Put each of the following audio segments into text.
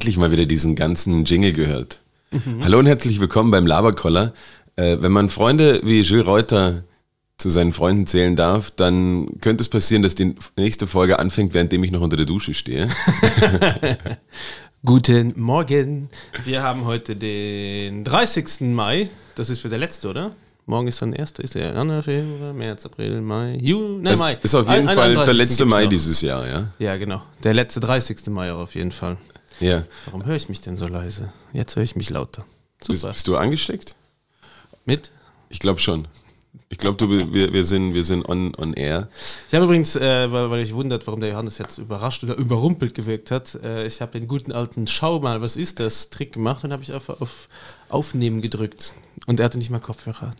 endlich mal wieder diesen ganzen Jingle gehört. Mhm. Hallo und herzlich willkommen beim Laberkoller. Äh, wenn man Freunde wie Gilles Reuter zu seinen Freunden zählen darf, dann könnte es passieren, dass die nächste Folge anfängt, währenddem ich noch unter der Dusche stehe. Guten Morgen. Wir haben heute den 30. Mai. Das ist für der letzte, oder? Morgen ist dann erster, ist der Januar, Februar, März, April, Mai, Juni, nein, Mai. Ist auf jeden ein, Fall der letzte Mai noch. dieses Jahr, ja? Ja, genau. Der letzte 30. Mai auch auf jeden Fall. Ja. Warum höre ich mich denn so leise? Jetzt höre ich mich lauter. Super. Bist, bist du angesteckt? Mit? Ich glaube schon. Ich glaube, wir, wir sind, wir sind on, on air. Ich habe übrigens, äh, weil, weil ich wundert, warum der Johannes jetzt überrascht oder überrumpelt gewirkt hat, äh, ich habe den guten alten Schau mal, was ist das, Trick gemacht und habe ich einfach auf Aufnehmen gedrückt. Und er hatte nicht mal Kopfhörer.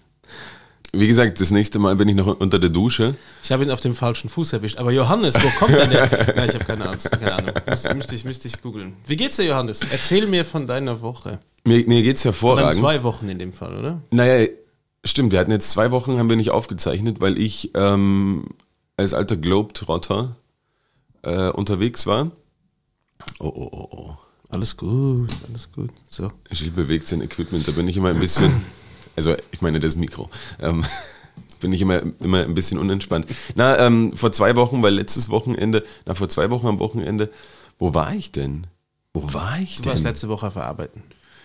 Wie gesagt, das nächste Mal bin ich noch unter der Dusche. Ich habe ihn auf dem falschen Fuß erwischt. Aber Johannes, wo kommt denn der? Nein, ich habe keine Ahnung. Keine Ahnung. Müsste, müsste ich, müsste ich googeln. Wie geht's dir, Johannes? Erzähl mir von deiner Woche. Mir, mir geht's hervorragend. Von zwei Wochen in dem Fall, oder? Naja, stimmt. Wir hatten jetzt zwei Wochen, haben wir nicht aufgezeichnet, weil ich ähm, als alter Globetrotter äh, unterwegs war. Oh, oh, oh, oh. Alles gut, alles gut. So. Gilles bewegt sein Equipment, da bin ich immer ein bisschen. Also ich meine das Mikro. Ähm, bin ich immer, immer ein bisschen unentspannt. Na, ähm, vor zwei Wochen, weil letztes Wochenende, na, vor zwei Wochen am Wochenende, wo war ich denn? Wo war ich denn? Du warst letzte Woche verarbeiten.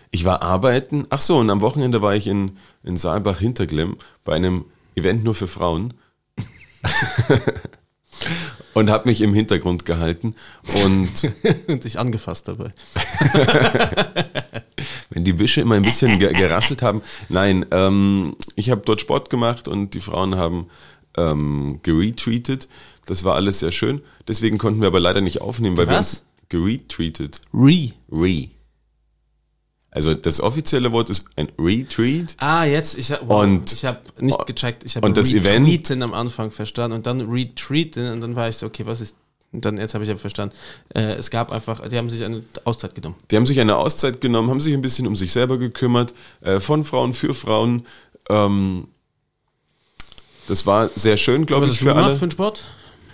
Ich war arbeiten. Ach so, und am Wochenende war ich in, in Saalbach-Hinterglemm bei einem Event nur für Frauen. und habe mich im Hintergrund gehalten und, und dich angefasst dabei. Wenn die Büsche immer ein bisschen geraschelt haben. Nein, ähm, ich habe dort Sport gemacht und die Frauen haben ähm, geretweetet. Das war alles sehr schön. Deswegen konnten wir aber leider nicht aufnehmen, weil Was? wir uns geretweetet. Re. Re. Also das offizielle Wort ist ein Retweet. Ah, jetzt, ich habe wow, hab nicht gecheckt. Ich habe Retweeten am Anfang verstanden und dann Retweeten und dann war ich so, okay, was ist dann, jetzt habe ich aber verstanden, äh, es gab einfach, die haben sich eine Auszeit genommen. Die haben sich eine Auszeit genommen, haben sich ein bisschen um sich selber gekümmert, äh, von Frauen für Frauen. Ähm, das war sehr schön, glaube ich, für alle. Was hast du für einen Sport?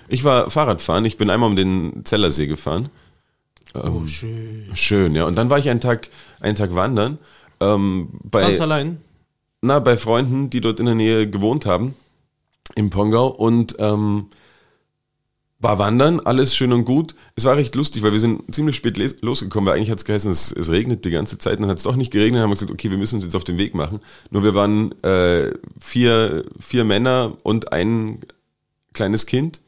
Ich war Fahrradfahren, ich bin einmal um den Zellersee gefahren. Ähm, oh, schön. Schön, ja. Und dann war ich einen Tag, einen Tag wandern. Ähm, bei, Ganz allein? Na, bei Freunden, die dort in der Nähe gewohnt haben, im Pongau. Und ähm, war wandern, alles schön und gut. Es war recht lustig, weil wir sind ziemlich spät losgekommen, weil eigentlich hat es geheißen, es, es regnet die ganze Zeit. Dann hat es doch nicht geregnet, dann haben wir gesagt, okay, wir müssen uns jetzt auf den Weg machen. Nur wir waren äh, vier, vier Männer und ein kleines Kind.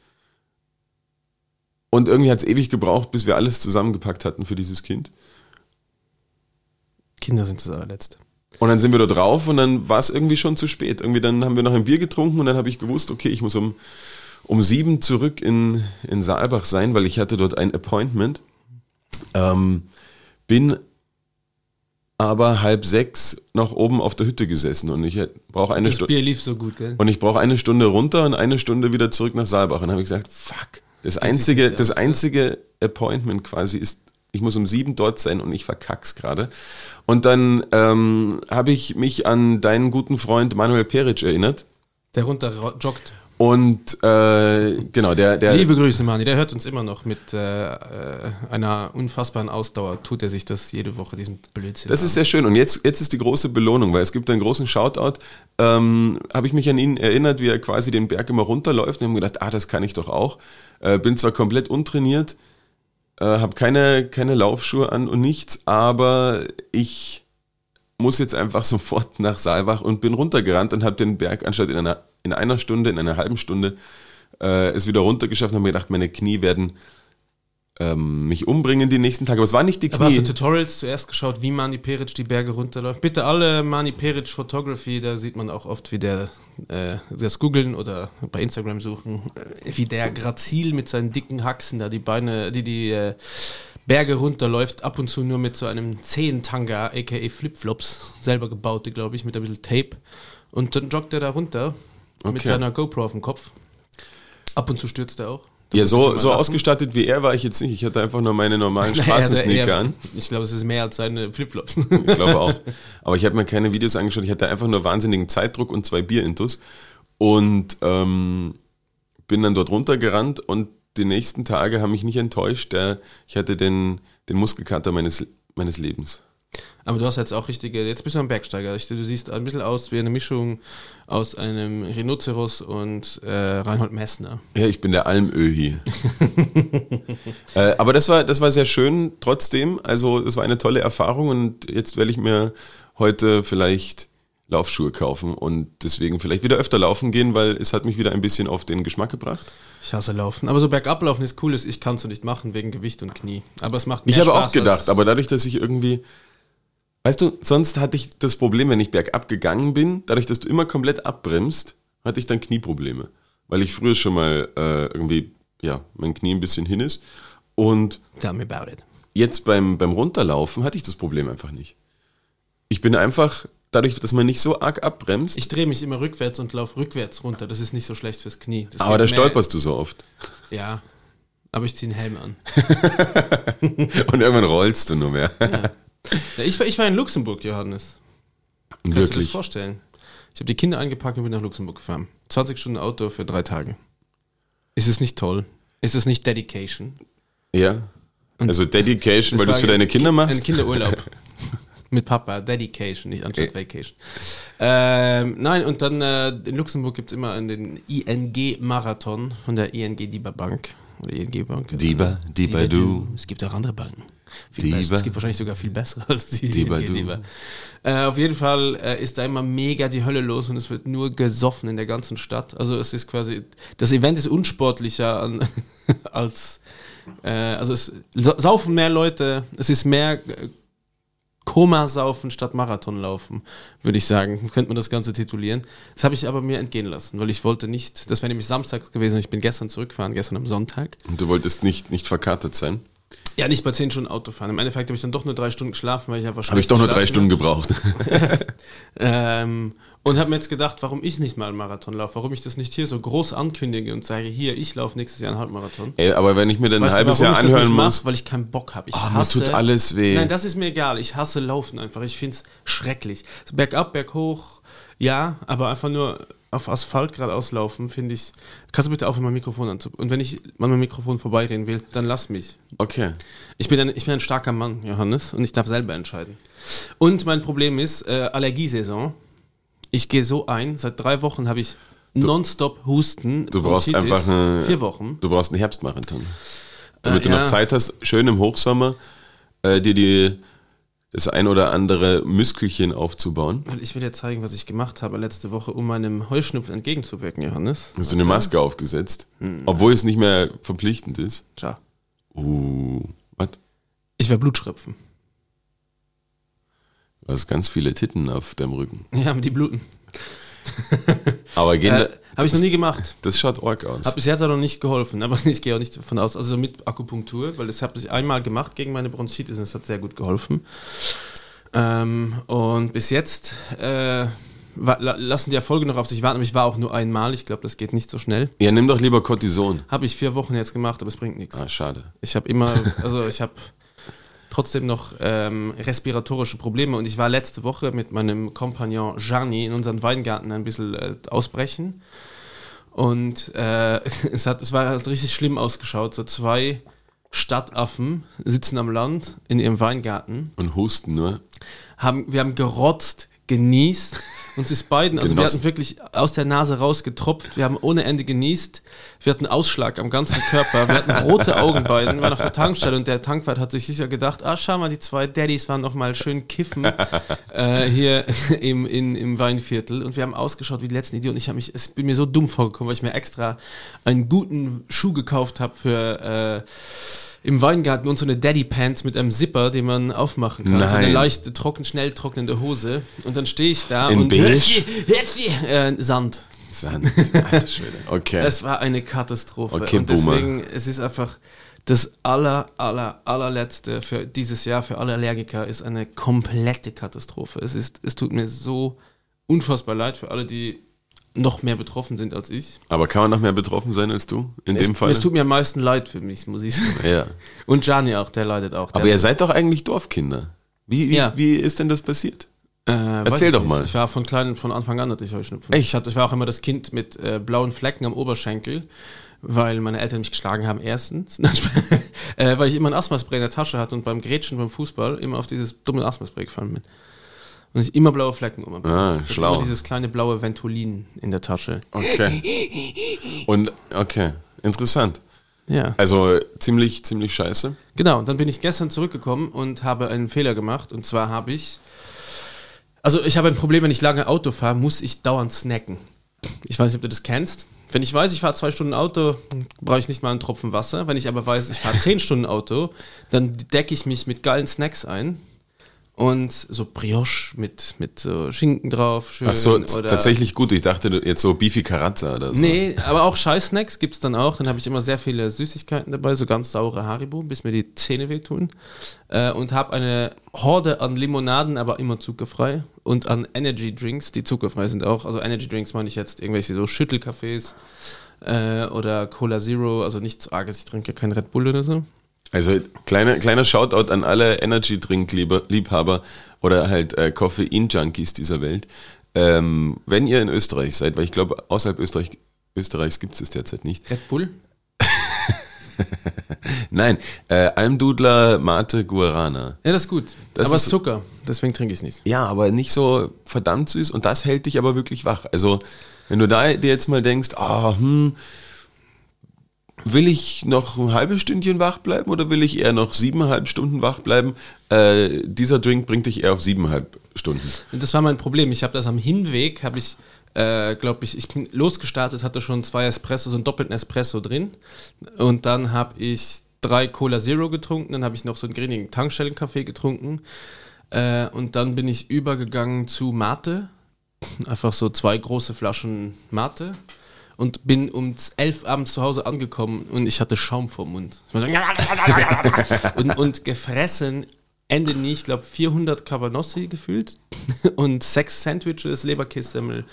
Und irgendwie hat es ewig gebraucht, bis wir alles zusammengepackt hatten für dieses Kind. Kinder sind das allerletzte. Und dann sind wir da drauf und dann war es irgendwie schon zu spät. Irgendwie dann haben wir noch ein Bier getrunken und dann habe ich gewusst, okay, ich muss um um sieben zurück in, in Saalbach sein, weil ich hatte dort ein Appointment. Ähm, bin aber halb sechs noch oben auf der Hütte gesessen und ich brauche eine Stunde. Das Bier lief so gut, gell? Und ich brauche eine Stunde runter und eine Stunde wieder zurück nach Saalbach. Und dann habe ich gesagt, fuck, das einzige, das einzige Appointment quasi ist, ich muss um sieben dort sein und ich verkack's gerade. Und dann ähm, habe ich mich an deinen guten Freund Manuel Peric erinnert. Der runter joggt. Und äh, genau, der, der. Liebe Grüße, Mani, der hört uns immer noch mit äh, äh, einer unfassbaren Ausdauer, tut er sich das jede Woche, diesen Blödsinn. Das an. ist sehr schön. Und jetzt, jetzt ist die große Belohnung, weil es gibt einen großen Shoutout. Ähm, Habe ich mich an ihn erinnert, wie er quasi den Berg immer runterläuft und habe gedacht, ah, das kann ich doch auch. Äh, bin zwar komplett untrainiert, äh, habe keine, keine Laufschuhe an und nichts, aber ich muss jetzt einfach sofort nach Saalbach und bin runtergerannt und habe den Berg anstatt in einer in einer Stunde, in einer halben Stunde äh, es wieder runtergeschafft und habe mir gedacht, meine Knie werden ähm, mich umbringen die nächsten Tage. Aber es war nicht die Knie. Aber hast du Tutorials zuerst geschaut, wie Mani Peric die Berge runterläuft? Bitte alle Mani Peric Photography, da sieht man auch oft, wie der äh, das googeln oder bei Instagram suchen, äh, wie der grazil mit seinen dicken Haxen da die Beine, die die äh, Berge runterläuft, ab und zu nur mit so einem Zehentanga, aka Flipflops, selber gebaute, glaube ich, mit ein bisschen Tape. Und dann joggt er da runter Okay. Mit seiner GoPro auf dem Kopf. Ab und zu stürzt er auch. Da ja, so, so ausgestattet wie er war ich jetzt nicht. Ich hatte einfach nur meine normalen Straßensneaker an. Ich glaube, es ist mehr als seine Flipflops. Ich glaube auch. Aber ich habe mir keine Videos angeschaut. Ich hatte einfach nur wahnsinnigen Zeitdruck und zwei Bierintus. Und ähm, bin dann dort runtergerannt und die nächsten Tage haben mich nicht enttäuscht. Ich hatte den, den Muskelkater meines, meines Lebens. Aber du hast jetzt auch richtige, jetzt bist du ein Bergsteiger. Du siehst ein bisschen aus wie eine Mischung aus einem Rhinoceros und äh, Reinhold Messner. Ja, ich bin der Almöhi. äh, aber das war, das war sehr schön trotzdem. Also es war eine tolle Erfahrung und jetzt werde ich mir heute vielleicht Laufschuhe kaufen und deswegen vielleicht wieder öfter laufen gehen, weil es hat mich wieder ein bisschen auf den Geschmack gebracht. Ich hasse Laufen. Aber so bergab laufen ist cool, ich kann es so nicht machen wegen Gewicht und Knie. Aber es macht mehr Ich habe Spaß auch gedacht, aber dadurch, dass ich irgendwie, weißt du, sonst hatte ich das Problem, wenn ich bergab gegangen bin, dadurch, dass du immer komplett abbremst, hatte ich dann Knieprobleme, weil ich früher schon mal äh, irgendwie, ja, mein Knie ein bisschen hin ist und Tell me about it. jetzt beim, beim Runterlaufen hatte ich das Problem einfach nicht. Ich bin einfach, dadurch, dass man nicht so arg abbremst, Ich drehe mich immer rückwärts und laufe rückwärts runter. Das ist nicht so schlecht fürs Knie. Das aber da stolperst du so oft. Ja. Aber ich ziehe einen Helm an. Und irgendwann rollst du nur mehr. Ja, ich, war, ich war in Luxemburg, Johannes. Kannst du dir das Wirklich. vorstellen? Ich habe die Kinder eingepackt und bin nach Luxemburg gefahren. 20 Stunden Auto für drei Tage. Ist es nicht toll? Ist es nicht Dedication? Ja. Also Dedication, weil du es für deine Kinder Ki- machst? Ein Kinderurlaub. Mit Papa, Dedication, nicht anstatt Vacation. Ähm, nein, und dann äh, in Luxemburg gibt es immer den ING-Marathon von der ING DIBA Bank. Oder ING Bank. Diba, Diba Du. Es gibt auch andere Banken. Viel Diba. besser. Es gibt wahrscheinlich sogar viel bessere als die ING Du. DIBA. Äh, auf jeden Fall äh, ist da immer mega die Hölle los und es wird nur gesoffen in der ganzen Stadt. Also es ist quasi, das Event ist unsportlicher an, als, äh, also es sa- saufen mehr Leute, es ist mehr äh, Koma-Saufen statt Marathon laufen, würde ich sagen. Könnte man das Ganze titulieren. Das habe ich aber mir entgehen lassen, weil ich wollte nicht, das wäre nämlich Samstag gewesen und ich bin gestern zurückgefahren, gestern am Sonntag. Und du wolltest nicht, nicht verkatert sein? Ja, nicht bei 10 Stunden Autofahren. Im Endeffekt habe ich dann doch nur drei Stunden geschlafen, weil ich einfach Habe ich doch nur drei Stunden gebraucht. Ähm, und habe mir jetzt gedacht, warum ich nicht mal einen Marathon laufe, warum ich das nicht hier so groß ankündige und sage, hier, ich laufe nächstes Jahr einen Halbmarathon. Ey, aber wenn ich mir dann ein Weißt halbes Jahr das anhören nicht muss. Mach? Weil ich keinen Bock habe. Ich Oh, mir tut alles weh. Nein, das ist mir egal. Ich hasse Laufen einfach. Ich finde es schrecklich. Bergab, berghoch, ja, aber einfach nur auf Asphalt geradeaus laufen, finde ich. Kannst du bitte aufhören, mein Mikrofon anzupacken? Und wenn ich an meinem Mikrofon vorbeireden will, dann lass mich. Okay. Ich bin, ein, ich bin ein starker Mann, Johannes, und ich darf selber entscheiden. Und mein Problem ist äh, Allergiesaison. Ich gehe so ein, seit drei Wochen habe ich nonstop Husten. Du brauchst einfach eine, Vier Wochen. Du brauchst einen Herbstmarathon. Damit Äh, du ja. noch Zeit hast, schön im Hochsommer, äh, dir die, das ein oder andere Muskelchen aufzubauen. Weil ich will dir zeigen, was ich gemacht habe letzte Woche, um meinem Heuschnupfen entgegenzuwirken, Johannes. Hast du eine Maske aufgesetzt, Hm. obwohl es nicht mehr verpflichtend ist. Tja. Uh, was? Ich werde Blutschröpfen. Du hast ganz viele Titten auf deinem Rücken. Ja, aber die bluten. Aber gehen Äh, habe ich noch nie gemacht. das schaut arg aus. Hat bis jetzt auch noch nicht geholfen, aber ich gehe auch nicht davon aus. Also mit Akupunktur, weil das habe ich einmal gemacht gegen meine Bronchitis und es hat sehr gut geholfen. Ähm, und bis jetzt äh, lassen die Erfolge noch auf sich warten, aber ich war auch nur einmal. Ich glaube, das geht nicht so schnell. ja, nimm doch lieber Cortison. Habe ich vier Wochen jetzt gemacht, aber es bringt nichts. Ah, schade. Ich habe immer, also ich habe trotzdem noch ähm, respiratorische Probleme und ich war letzte Woche mit meinem Kompagnon Gianni in unseren Weingarten ein bisschen äh, ausbrechen und äh, es, hat, es war hat richtig schlimm ausgeschaut. So zwei Stadtaffen sitzen am Land in ihrem Weingarten Und husten nur. haben, wir haben gerotzt, genießt. Uns ist beiden, also wir hatten wirklich aus der Nase rausgetropft. Wir haben ohne Ende genießt. Wir hatten Ausschlag am ganzen Körper. Wir hatten rote Augen beiden. Wir waren auf der Tankstelle und der Tankwart hat sich sicher gedacht, ah, schau mal, die zwei Daddys waren noch mal schön kiffen äh, hier im, in, im Weinviertel. Und wir haben ausgeschaut wie die letzten Idioten. Ich habe mich, es bin mir so dumm vorgekommen, weil ich mir extra einen guten Schuh gekauft habe für äh, im Weingarten und so eine Daddy Pants mit einem Zipper, den man aufmachen kann. So eine Nein. leichte, trocken, schnell trocknende Hose. Und dann stehe ich da In und beige? Äh, Sand. Sand. Alter Schwede. Okay. Es war eine Katastrophe. Okay, und Boomer. deswegen, es ist einfach das aller, aller, allerletzte für dieses Jahr für alle Allergiker ist eine komplette Katastrophe. Es ist, es tut mir so unfassbar leid für alle, die noch mehr betroffen sind als ich. Aber kann man noch mehr betroffen sein als du? In Es, dem Fall? es tut mir am meisten leid für mich, muss ich sagen. ja. Und Gianni auch, der leidet auch. Der Aber ihr seid doch eigentlich Dorfkinder. Wie, wie, Ja. wie ist denn das passiert? Äh, Erzähl doch nicht. mal. Ich war von klein, von Anfang an hatte ich Heuschnupfen. Echt? Ich, hatte, ich war auch immer das Kind mit äh, blauen Flecken am Oberschenkel, weil meine Eltern mich geschlagen haben, erstens, äh, weil ich immer ein Asthmaspray in der Tasche hatte und beim Grätschen beim Fußball immer auf dieses dumme Asthmaspray gefallen bin. Und ich immer blaue Flecken um. Ah, ich schlau. Immer dieses kleine blaue Ventolin in der Tasche. Okay. Und, okay, interessant. Ja. Also ziemlich, ziemlich scheiße. Genau, und dann bin ich gestern zurückgekommen und habe einen Fehler gemacht. Und zwar habe ich. Also, ich habe ein Problem, wenn ich lange Auto fahre, muss ich dauernd snacken. Ich weiß nicht, ob du das kennst. Wenn ich weiß, ich fahre zwei Stunden Auto, brauche ich nicht mal einen Tropfen Wasser. Wenn ich aber weiß, ich fahre zehn Stunden Auto, dann decke ich mich mit geilen Snacks ein. Und so Brioche mit, mit so Schinken drauf. Schön, Ach so, oder tatsächlich gut. Ich dachte jetzt so Beefy Carazza oder so. Nee, aber auch Scheiß-Snacks gibt es dann auch. Dann habe ich immer sehr viele Süßigkeiten dabei, so ganz saure Haribo, bis mir die Zähne wehtun. Äh, und habe eine Horde an Limonaden, aber immer zuckerfrei. Und an Energy Drinks, die zuckerfrei sind auch. Also Energy Drinks meine ich jetzt irgendwelche so Schüttelcafés äh, oder Cola Zero. Also nichts Arges, ich trinke kein Red Bull oder so. Also kleiner, kleiner Shoutout an alle Energy-Drink-Liebhaber oder halt äh, Koffein-Junkies dieser Welt. Ähm, wenn ihr in Österreich seid, weil ich glaube, außerhalb Österreich, Österreichs gibt es das derzeit nicht. Red Bull? Nein, äh, Almdudler Mate Guarana. Ja, das ist gut. Das aber es ist- Zucker, deswegen trinke ich es nicht. Ja, aber nicht so verdammt süß und das hält dich aber wirklich wach. Also, wenn du da dir jetzt mal denkst, ah, hm, will ich noch ein halbes Stündchen wach bleiben oder will ich eher noch siebeneinhalb Stunden wach bleiben? Äh, dieser Drink bringt dich eher auf siebeneinhalb Stunden. Und das war mein Problem. Ich habe das am Hinweg, habe ich, äh, glaube ich, ich bin losgestartet, hatte schon zwei Espresso, so einen doppelten Espresso drin. Und dann habe ich drei Cola Zero getrunken, dann habe ich noch so einen grinigen Tankstellenkaffee getrunken. Äh, und dann bin ich übergegangen zu Mate. Einfach so zwei große Flaschen Mate. Und bin um 11 abends zu Hause angekommen und ich hatte Schaum vor Mund. und, und gefressen Ende nie, ich glaube 400 Cabanossi gefühlt und sechs Sandwiches, Leberkässemmel,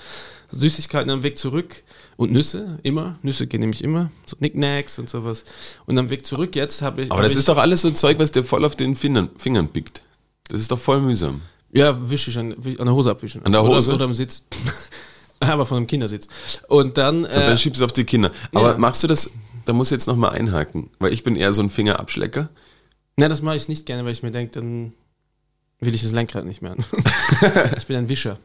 Süßigkeiten am Weg zurück und Nüsse, immer. Nüsse gehen nämlich immer, so Knickknacks und sowas. Und am Weg zurück jetzt habe ich... Aber hab das ich, ist doch alles so Zeug, was dir voll auf den Fingern, Fingern pickt. Das ist doch voll mühsam. Ja, wische ich an, an der Hose abwischen. An der Hose? Oder, oder am Sitz. Aber von einem Kindersitz. Und dann... Und dann Äh, schiebst du auf die Kinder. Aber ja. machst du das, da muss ich jetzt nochmal einhaken, weil ich bin eher so ein Fingerabschlecker. na, das mache ich nicht gerne, weil ich mir denke, dann will ich das Lenkrad nicht mehr an. ich bin ein Wischer.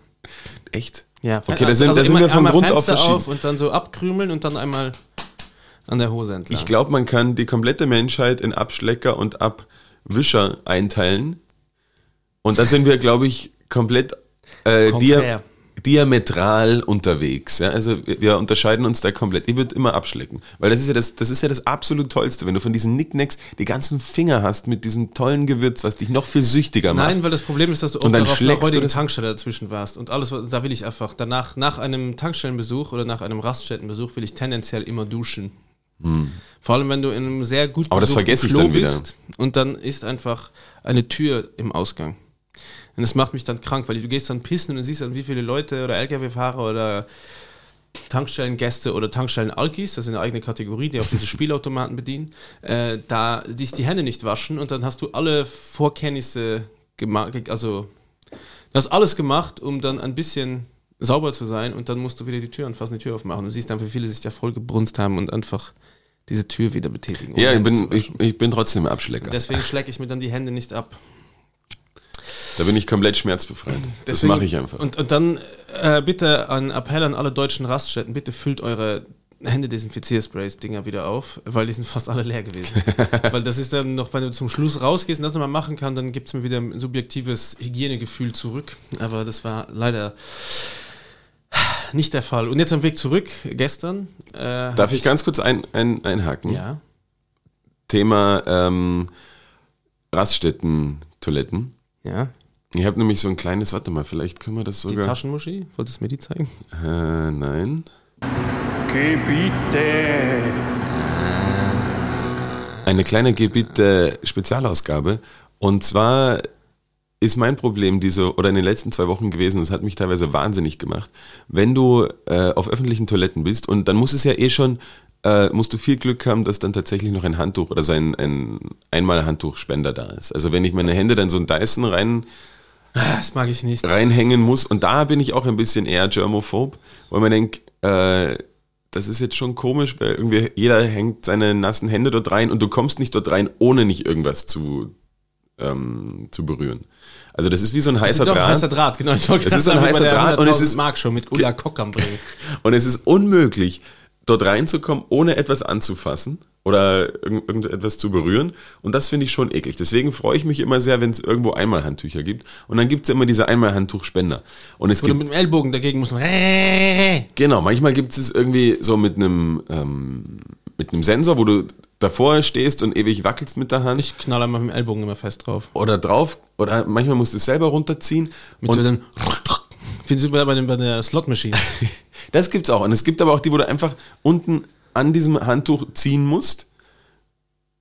Echt? Ja, Okay, da sind- da sind wir von einmal Grund auf verschieden. auf und dann so abkrümeln und dann einmal an der Hose entlang. Ich glaube, man kann die komplette Menschheit in Abschlecker und Abwischer einteilen. Und da sind wir, glaube ich, komplett äh, Konträr. Dia diametral unterwegs. Ja? Also wir, wir unterscheiden uns da komplett. Ich würde immer abschlecken. Weil das ist ja das, das ist ja das absolut Tollste, wenn du von diesen Nicknacks die ganzen Finger hast mit diesem tollen Gewürz, was dich noch viel süchtiger macht. Nein, weil das Problem ist, dass du oft auf einer heutigen Tankstelle dazwischen warst. Und alles, da will ich einfach, danach, nach einem Tankstellenbesuch oder nach einem Raststättenbesuch will ich tendenziell immer duschen. Vor allem, wenn du in einem sehr gut Hm. Aber das vergesse ich Klo dann wieder. bist und dann ist einfach eine Tür im Ausgang. Und das macht mich dann krank, weil du gehst dann pissen und du siehst dann, wie viele Leute oder LKW-Fahrer oder Tankstellengäste oder Tankstellen-Alkis, das ist eine eigene Kategorie, die auch diese Spielautomaten bedienen, äh, da dich die Hände nicht waschen und dann hast du alle Vorkenntnisse gemacht, also du hast alles gemacht, um dann ein bisschen sauber zu sein und dann musst du wieder die Tür anfassen, die Tür aufmachen. Du siehst dann, wie viele sich da voll gebrunst haben und einfach diese Tür wieder betätigen. ohne ja, ich bin, ich, ich bin trotzdem Abschlecker. Deswegen schlecke ich mir dann die Hände nicht ab. Da bin ich komplett schmerzbefreit. das Deswegen- mache ich einfach. Und, und dann äh, bitte ein Appell an alle deutschen Raststätten, bitte füllt eure Händedesinfiziersprays-Dinger wieder auf, weil die sind fast alle leer gewesen. weil das ist dann noch, wenn du zum Schluss rausgehst und das nochmal machen kann, dann gibt es mir wieder ein subjektives Hygienegefühl zurück. Aber das war leider nicht der Fall. Und jetzt am Weg zurück, gestern. Äh, Darf ich ganz kurz ein, ein, einhaken? Ja. Thema ähm, Raststätten-Toiletten. Ja. Ich habe nämlich so ein kleines, warte mal, vielleicht können wir das Die sogar. Taschenmuschi, wolltest du mir die zeigen? Äh, nein. Gebiete. Eine kleine Gebiet-Spezialausgabe. Und zwar ist mein Problem diese, oder in den letzten zwei Wochen gewesen, das hat mich teilweise wahnsinnig gemacht, wenn du äh, auf öffentlichen Toiletten bist und dann muss es ja eh schon, äh, musst du viel Glück haben, dass dann tatsächlich noch ein Handtuch oder so ein, ein Einmal-Handtuchspender da ist. Also wenn ich meine Hände dann so ein Dyson rein Das mag ich nicht. reinhängen muss. Und da bin ich auch ein bisschen eher germophob, weil man denkt, äh, das ist jetzt schon komisch, weil irgendwie jeder hängt seine nassen Hände dort rein und du kommst nicht dort rein, ohne nicht irgendwas zu, ähm, zu berühren. Also das ist wie so ein heißer Draht. heißer Draht, genau. Ich Es ist so ein heißer Draht und es 100.000 ist- Mark Show mit Ulla Kock am Bringen. Und es ist unmöglich, dort reinzukommen, ohne etwas anzufassen oder irgend- irgendetwas zu berühren. Und das finde ich schon eklig. Deswegen freue ich mich immer sehr, wenn es irgendwo Einmalhandtücher gibt. Und dann gibt es immer diese Einmalhandtuchspender. Und es Oder gibt mit dem Ellbogen dagegen muss man. Genau, manchmal gibt es irgendwie so mit einem ähm, mit einem Sensor, wo du davor stehst und ewig wackelst mit der Hand Ich knall einmal mit dem Ellbogen immer fest drauf. oder drauf oder manchmal musst du es selber runterziehen. Mit Und so einem. Findest du bei, dem, bei der Slot-Maschine? das gibt's auch. Und es gibt aber auch die, wo du einfach unten an diesem Handtuch ziehen musst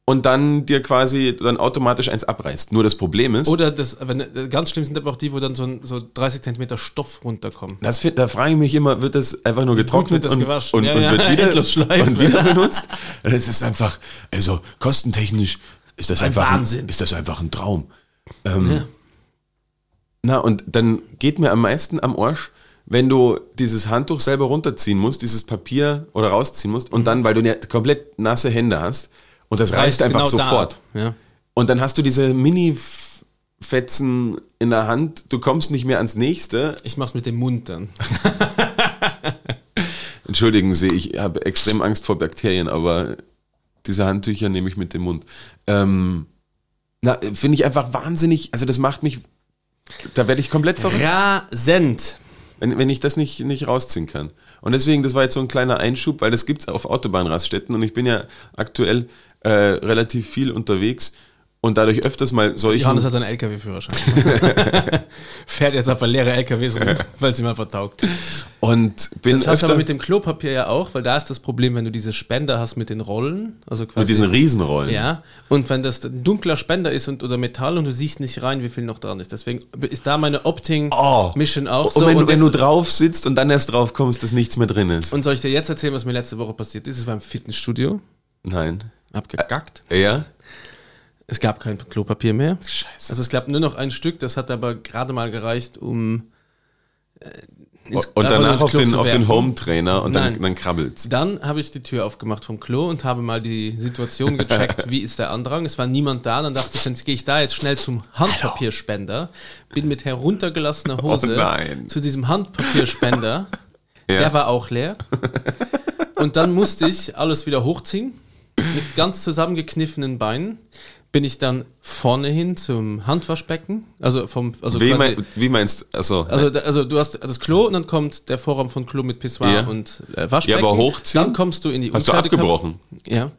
und dann dir quasi dann automatisch eins abreißt. Nur das Problem ist, Oder das, wenn, ganz schlimm sind aber auch die, wo dann so, ein- so 30 Zentimeter Stoff runterkommen. das, da frage ich mich immer, wird das einfach nur getrocknet und, und, Ja, und ja, wird wieder, und wieder benutzt? Das ist einfach, also kostentechnisch ist das Ein einfach Wahnsinn. Ein, ist das einfach ein Traum. Ähm, Ja. Na, und dann geht mir am meisten am Arsch, wenn du dieses Handtuch selber runterziehen musst, dieses Papier oder rausziehen musst und dann, weil du ja komplett nasse Hände hast und das reißt einfach genau sofort. Ja. Und dann hast du diese Mini-Fetzen in der Hand, du kommst nicht mehr ans nächste. Ich mach's mit dem Mund dann. Entschuldigen Sie, ich habe extrem Angst vor Bakterien, aber diese Handtücher nehme ich mit dem Mund. Ähm, na, finde ich einfach wahnsinnig, also das macht mich, da werde ich komplett verrückt. Rasend. wenn, wenn ich das nicht, nicht rausziehen kann. Und deswegen, das war jetzt so ein kleiner Einschub, weil das gibt es auf Autobahnraststätten und ich bin ja aktuell äh, relativ viel unterwegs und dadurch öfters mal solche. Johannes hat einen LKW-Führerschein. Fährt jetzt einfach leere LKWs rum, weil es ihm einfach taugt. und bin Das hast du aber mit dem Klopapier ja auch, weil da ist das Problem, wenn du diese Spender hast mit den Rollen, also quasi mit diesen Riesenrollen. Ja, und wenn das ein dunkler Spender ist und, oder Metall und du siehst nicht rein, wie viel noch dran ist. Deswegen ist da meine Opting-Mission auch und so. wenn, du, wenn du drauf sitzt und dann erst drauf kommst, dass nichts mehr drin ist. und soll ich dir jetzt erzählen, was mir letzte Woche passiert ist? Es war im Fitnessstudio, Nein. hab gegackt. Ja? Es gab kein Klopapier mehr. Scheiße. Also es gab nur noch ein Stück, das hat aber gerade mal gereicht, um äh, ins- und danach auf Klo den, auf den. Home-Trainer und dann, Nein. dann krabbelt's. Dann habe ich die Tür aufgemacht vom Klo und habe mal die Situation gecheckt, wie ist der Andrang. Es war niemand da, dann dachte ich, jetzt gehe ich da jetzt schnell zum Handpapierspender, bin mit heruntergelassener Hose Oh zu diesem Handpapierspender, Ja. der war auch leer. Und dann musste ich alles wieder hochziehen, mit ganz zusammengekniffenen Beinen. Bin ich dann vorne hin zum Handwaschbecken, also vom, also wie, quasi, mein, wie meinst du? Also, da- also du hast das Klo und dann kommt der Vorraum von Klo mit Pissoir Ja. und äh, Waschbecken. Ja, aber hochziehen? Dann kommst du in die Hast du abgebrochen? Ja.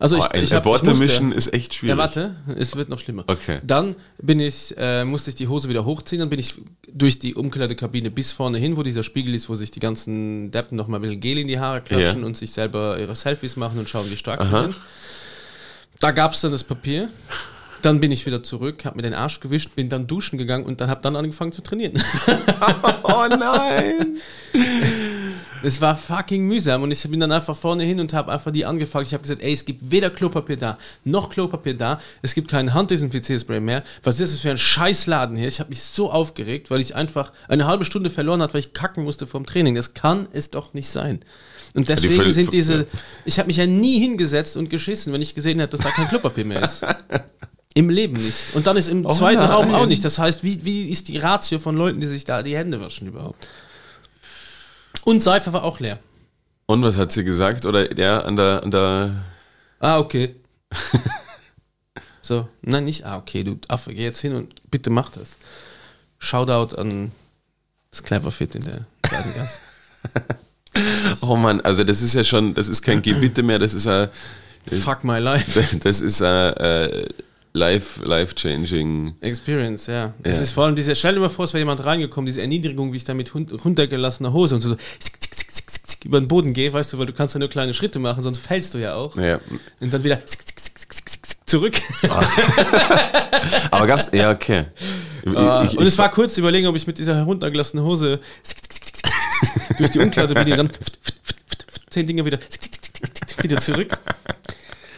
Also ich, Oh, ich, hab, ich musste, ist echt schwierig. Ja, warte, es wird noch schlimmer. Okay. Dann bin ich, äh, musste ich die Hose wieder hochziehen, dann bin ich durch die Umkleidekabine bis vorne hin, wo dieser Spiegel ist, wo sich die ganzen Deppen noch mal ein bisschen Gel in die Haare klatschen Ja. und sich selber ihre Selfies machen und schauen, wie stark Aha. sie sind. Da gab es dann das Papier. Dann bin ich wieder zurück, habe mir den Arsch gewischt, bin dann duschen gegangen und dann habe dann angefangen zu trainieren. Oh nein! Es war fucking mühsam und ich bin dann einfach vorne hin und habe einfach die angefragt. Ich habe gesagt, ey, es gibt weder Klopapier da, noch Klopapier da. Es gibt keinen Handdesinfizierspray mehr. Was ist das für ein Scheißladen hier? Ich habe mich so aufgeregt, weil ich einfach eine halbe Stunde verloren habe, weil ich kacken musste vom Training. Das kann es doch nicht sein. Und deswegen sind diese. Ich habe mich ja nie hingesetzt und geschissen, wenn ich gesehen hätte, dass da kein Klopapier mehr ist. Im Leben nicht. Und dann ist im Oh zweiten nein. Raum auch nicht. Das heißt, wie, wie ist die Ratio von Leuten, die sich da die Hände waschen überhaupt? Und Seife war auch leer. Und was hat sie gesagt? Oder der an der, an der. Ah, okay. so, nein, nicht, ah, okay, du Affe, geh jetzt hin und bitte mach das. Shoutout an das Clever Fit in der Seidengasse. Oh Mann, also das ist ja schon, das ist kein Gebitte mehr, das ist ein, Fuck my life. das ist ein äh, life, life-changing. Experience, ja. Es Ja. ist vor allem diese, stell dir mal vor, es wäre jemand reingekommen, diese Erniedrigung, wie ich da mit runtergelassener Hose und so, so über den Boden gehe, weißt du, weil du kannst ja nur kleine Schritte machen, sonst fällst du ja auch. Ja. Und dann wieder zurück. Aber gab's, ja, okay. Ich- Ah, ich- und es war kurz zu überlegen, ob ich mit dieser heruntergelassenen Hose durch die Umkleide bin und dann zehn Dinge wieder wieder zurück.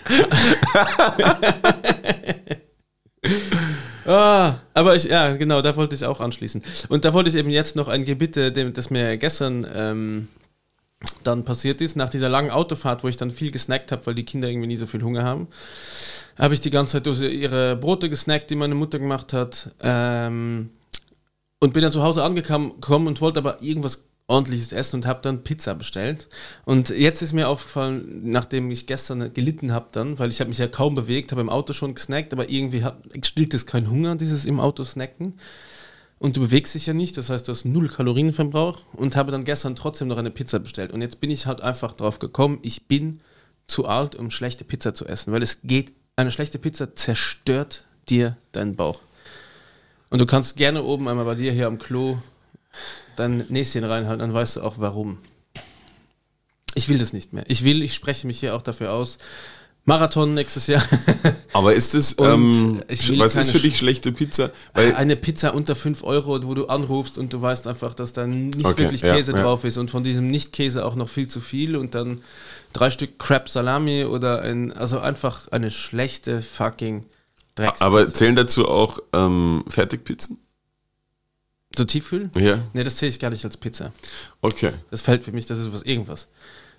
ah, aber ich, ja, genau, da wollte ich auch anschließen. Und da wollte ich eben jetzt noch ein Gebitte, dem, das mir gestern ähm, dann passiert ist, nach dieser langen Autofahrt, wo ich dann viel gesnackt habe, weil die Kinder irgendwie nie so viel Hunger haben, habe ich die ganze Zeit ihre Brote gesnackt, die meine Mutter gemacht hat. Ähm, und bin dann zu Hause angekommen und wollte aber irgendwas ordentliches Essen und habe dann Pizza bestellt. Und jetzt ist mir aufgefallen, nachdem ich gestern gelitten habe dann, weil ich habe mich ja kaum bewegt, habe im Auto schon gesnackt, aber irgendwie hat, stillt es kein Hunger, dieses im Auto snacken. Und du bewegst dich ja nicht, das heißt, du hast null Kalorienverbrauch und habe dann gestern trotzdem noch eine Pizza bestellt. Und jetzt bin ich halt einfach drauf gekommen, ich bin zu alt, um schlechte Pizza zu essen, weil es geht, eine schlechte Pizza zerstört dir deinen Bauch. Und du kannst gerne oben einmal bei dir hier am Klo dein Näschen reinhalten, dann weißt du auch warum. Ich will das nicht mehr. Ich will, ich spreche mich hier auch dafür aus. Marathon nächstes Jahr. Aber ist es, ähm, was ist für dich schlechte Pizza? Weil eine Pizza unter 5 Euro, wo du anrufst und du weißt einfach, dass da nicht okay, wirklich Käse ja, drauf ja. ist und von diesem Nicht-Käse auch noch viel zu viel und dann drei Stück Crab Salami oder ein, also einfach eine schlechte fucking Dreckspizza. Aber zählen dazu auch ähm, Fertigpizzen? So Tiefkühl? Ja. Nee, das zähle ich gar nicht als Pizza. Okay. Das fällt für mich, das ist was irgendwas.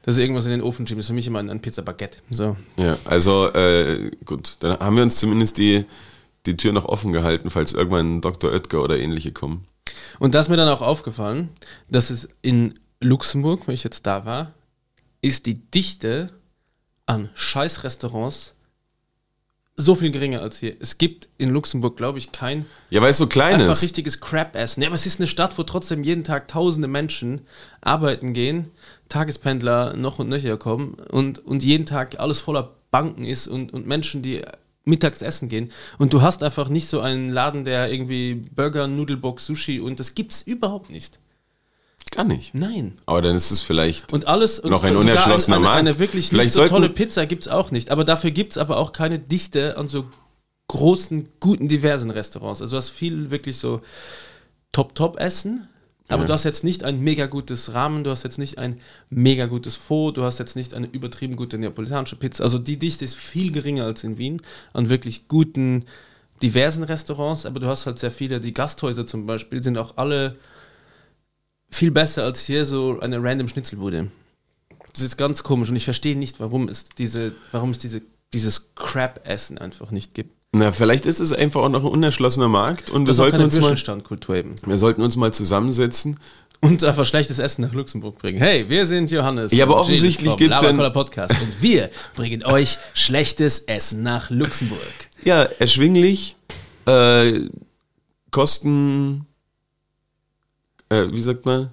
Das ist irgendwas in den Ofen schieben. Das ist für mich immer ein, ein Pizza Baguette. So. Ja, also äh, gut, dann haben wir uns zumindest die, die Tür noch offen gehalten, falls irgendwann Dr. Oetker oder ähnliche kommen. Und da ist mir dann auch aufgefallen, dass es in Luxemburg, wo ich jetzt da war, ist die Dichte an Scheißrestaurants so viel geringer als hier. Es gibt in Luxemburg, glaube ich, kein. Ja, weil es so klein einfach ist. richtiges Crap-Essen. Ja, aber es ist eine Stadt, wo trotzdem jeden Tag tausende Menschen arbeiten gehen, Tagespendler noch und nöcher kommen und, und jeden Tag alles voller Banken ist und, und Menschen, die mittags essen gehen. Und du hast einfach nicht so einen Laden, der irgendwie Burger, Nudelbox, Sushi und das gibt es überhaupt nicht. Gar nicht. Nein. Aber dann ist es vielleicht und alles, und noch ein unerschlossener eine, Markt. Eine, eine wirklich vielleicht nicht so tolle Pizza gibt es auch nicht. Aber dafür gibt es aber auch keine Dichte an so großen, guten, diversen Restaurants. Also du hast viel wirklich so Top-Top-Essen. Aber ja. du hast jetzt nicht ein mega gutes Rahmen, du hast jetzt nicht ein mega gutes Faux, du hast jetzt nicht eine übertrieben gute neapolitanische Pizza. Also die Dichte ist viel geringer als in Wien an wirklich guten, diversen Restaurants. Aber du hast halt sehr viele, die Gasthäuser zum Beispiel, sind auch alle viel besser als hier so eine random Schnitzelbude. Das ist ganz komisch und ich verstehe nicht, warum es diese, warum es diese, dieses Crap-Essen einfach nicht gibt. Na, vielleicht ist es einfach auch noch ein unerschlossener Markt und das wir sollten uns mal, eben. wir sollten uns mal zusammensetzen und einfach schlechtes Essen nach Luxemburg bringen. Hey, wir sind Johannes. Ja, aber offensichtlich gibt es einen Podcast und wir bringen euch schlechtes Essen nach Luxemburg. Ja, erschwinglich, äh, Kosten äh, wie sagt man?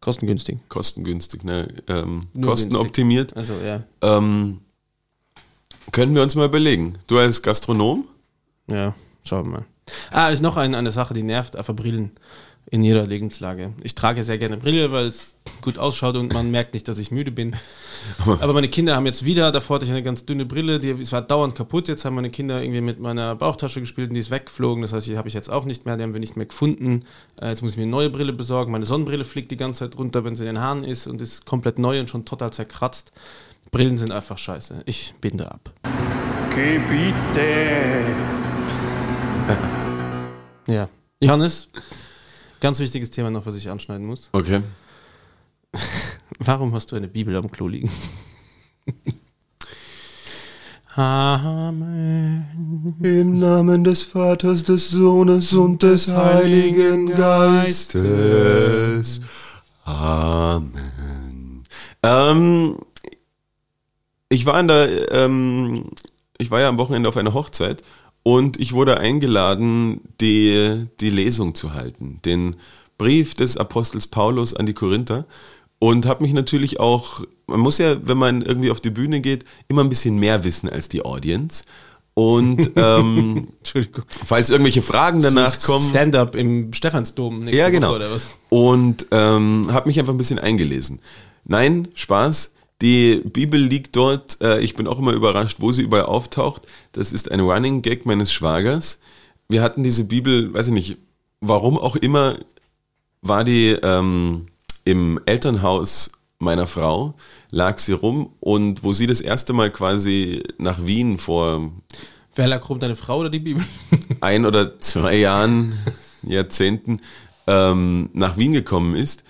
Kostengünstig. Kostengünstig, ne? Ähm, kostenoptimiert. Also, ja. Ähm, können wir uns mal überlegen. Du als Gastronom? Ja, schauen wir mal. Ah, ist noch ein, eine Sache, die nervt, einfach Brillen in jeder Lebenslage. Ich trage sehr gerne Brille, weil es gut ausschaut und man merkt nicht, dass ich müde bin. Aber meine Kinder haben jetzt wieder, davor hatte ich eine ganz dünne Brille, die es war dauernd kaputt. Jetzt haben meine Kinder irgendwie mit meiner Bauchtasche gespielt und die ist weggeflogen. Das heißt, die habe ich jetzt auch nicht mehr, die haben wir nicht mehr gefunden. Äh, jetzt muss ich mir eine neue Brille besorgen. Meine Sonnenbrille fliegt die ganze Zeit runter, wenn sie in den Haaren ist und ist komplett neu und schon total zerkratzt. Brillen sind einfach scheiße. Ich binde ab. Gebiete. ja. Johannes, Ganz wichtiges Thema noch, was ich anschneiden muss. Okay. Warum hast du eine Bibel am Klo liegen? Amen. Im Namen des Vaters, des Sohnes und des Heiligen Geistes. Amen. Ähm, ich war in der, ähm, ich war ja am Wochenende auf einer Hochzeit und ich wurde eingeladen, die, die Lesung zu halten, den Brief des Apostels Paulus an die Korinther. Und habe mich natürlich auch, man muss ja, wenn man irgendwie auf die Bühne geht, immer ein bisschen mehr wissen als die Audience. Und ähm, falls irgendwelche Fragen danach kommen. Stand-up im Stephansdom nächste ja, genau. Woche oder was? Und ähm, habe mich einfach ein bisschen eingelesen. Nein, Spaß. Die Bibel liegt dort, äh, ich bin auch immer überrascht, wo sie überall auftaucht. Das ist ein Running Gag meines Schwagers. Wir hatten diese Bibel, weiß ich nicht, warum auch immer, war die ähm, im Elternhaus meiner Frau, lag sie rum und wo sie das erste Mal quasi nach Wien vor. Wer lag rum, deine Frau oder die Bibel? ein oder zwei Jahren, Jahrzehnten ähm, nach Wien gekommen ist,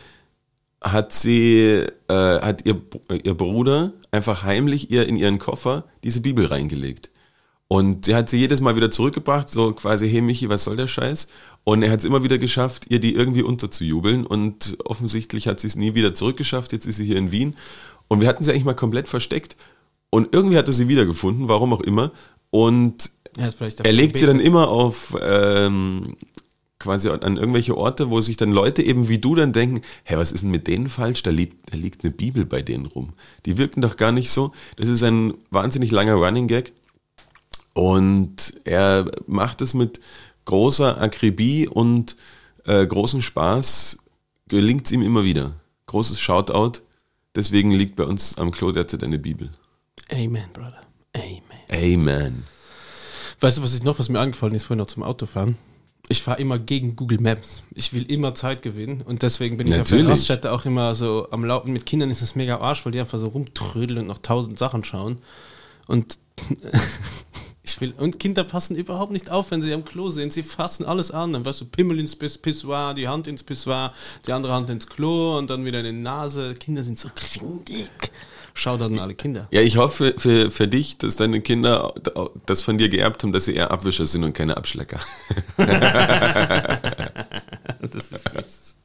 hat sie, äh, hat ihr, ihr Bruder einfach heimlich ihr in ihren Koffer diese Bibel reingelegt. Und sie hat sie jedes Mal wieder zurückgebracht, so quasi, hey Michi, was soll der Scheiß? Und er hat es immer wieder geschafft, ihr die irgendwie unterzujubeln. Und offensichtlich hat sie es nie wieder zurückgeschafft. Jetzt ist sie hier in Wien. Und wir hatten sie eigentlich mal komplett versteckt. Und irgendwie hat er sie wiedergefunden, warum auch immer. Und Er er legt sie dann immer auf ähm, quasi an irgendwelche Orte, wo sich dann Leute eben wie du dann denken, hä, was ist denn mit denen falsch? Da liegt, da liegt eine Bibel bei denen rum. Die wirken doch gar nicht so. Das ist ein wahnsinnig langer Running Gag. Und er macht es mit großer Akribie und äh, großem Spaß, gelingt es ihm immer wieder. Großes Shoutout. Deswegen liegt bei uns am Klo derzeit eine Bibel. Amen, Brother. Amen. Amen. Weißt du, was ich noch, was mir angefallen ist, vorhin noch zum Autofahren? Ich fahre immer gegen Google Maps. Ich will immer Zeit gewinnen und deswegen bin ich auf Natürlich. der Raststätte auch immer so am Laufen. Mit Kindern ist das mega Arsch, weil die einfach so rumtrödeln und noch tausend Sachen schauen. Und ich will, und Kinder passen überhaupt nicht auf, wenn sie am Klo sind. Sie fassen alles an. Dann weißt du, Pimmel ins Pis- Pissoir, die Hand ins Pissoir, die andere Hand ins Klo und dann wieder in die Nase. Kinder sind so grindig. Schau dann alle Kinder. Ja, ich hoffe für, für dich, dass deine Kinder das von dir geerbt haben, dass sie eher Abwischer sind und keine Abschlecker. Das ist fies.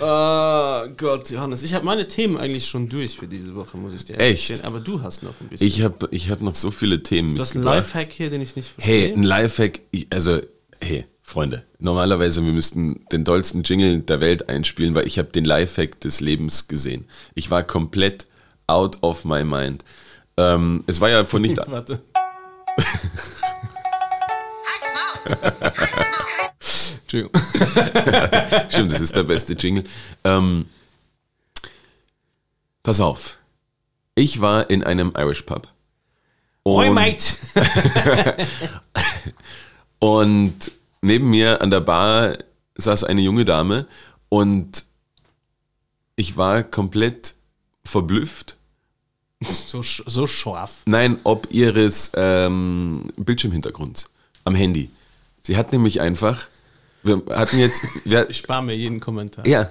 Oh Gott, Johannes, ich habe meine Themen eigentlich schon durch für diese Woche, muss ich dir Echt? gestehen. Aber du hast noch ein bisschen. Ich habe ich hab noch so viele Themen. du hast einen. Lifehack hier, den ich nicht verstehe. Hey, ein Lifehack. Also, hey, Freunde, normalerweise wir müssten den dollsten Jingle der Welt einspielen, weil ich habe den Lifehack des Lebens gesehen. Ich war komplett out of my mind. Ähm, es war ja vor nicht... Warte. Entschuldigung. Stimmt, das ist der beste Jingle. Ähm, pass auf. Ich war in einem Irish Pub. Oi, Und- mate! Und neben mir an der Bar saß eine junge Dame und ich war komplett verblüfft. so, so scharf. Nein, ob ihres ähm, Bildschirmhintergrunds am Handy. Sie hat nämlich einfach, wir hatten jetzt, wir, Ich spare mir jeden Kommentar. ja,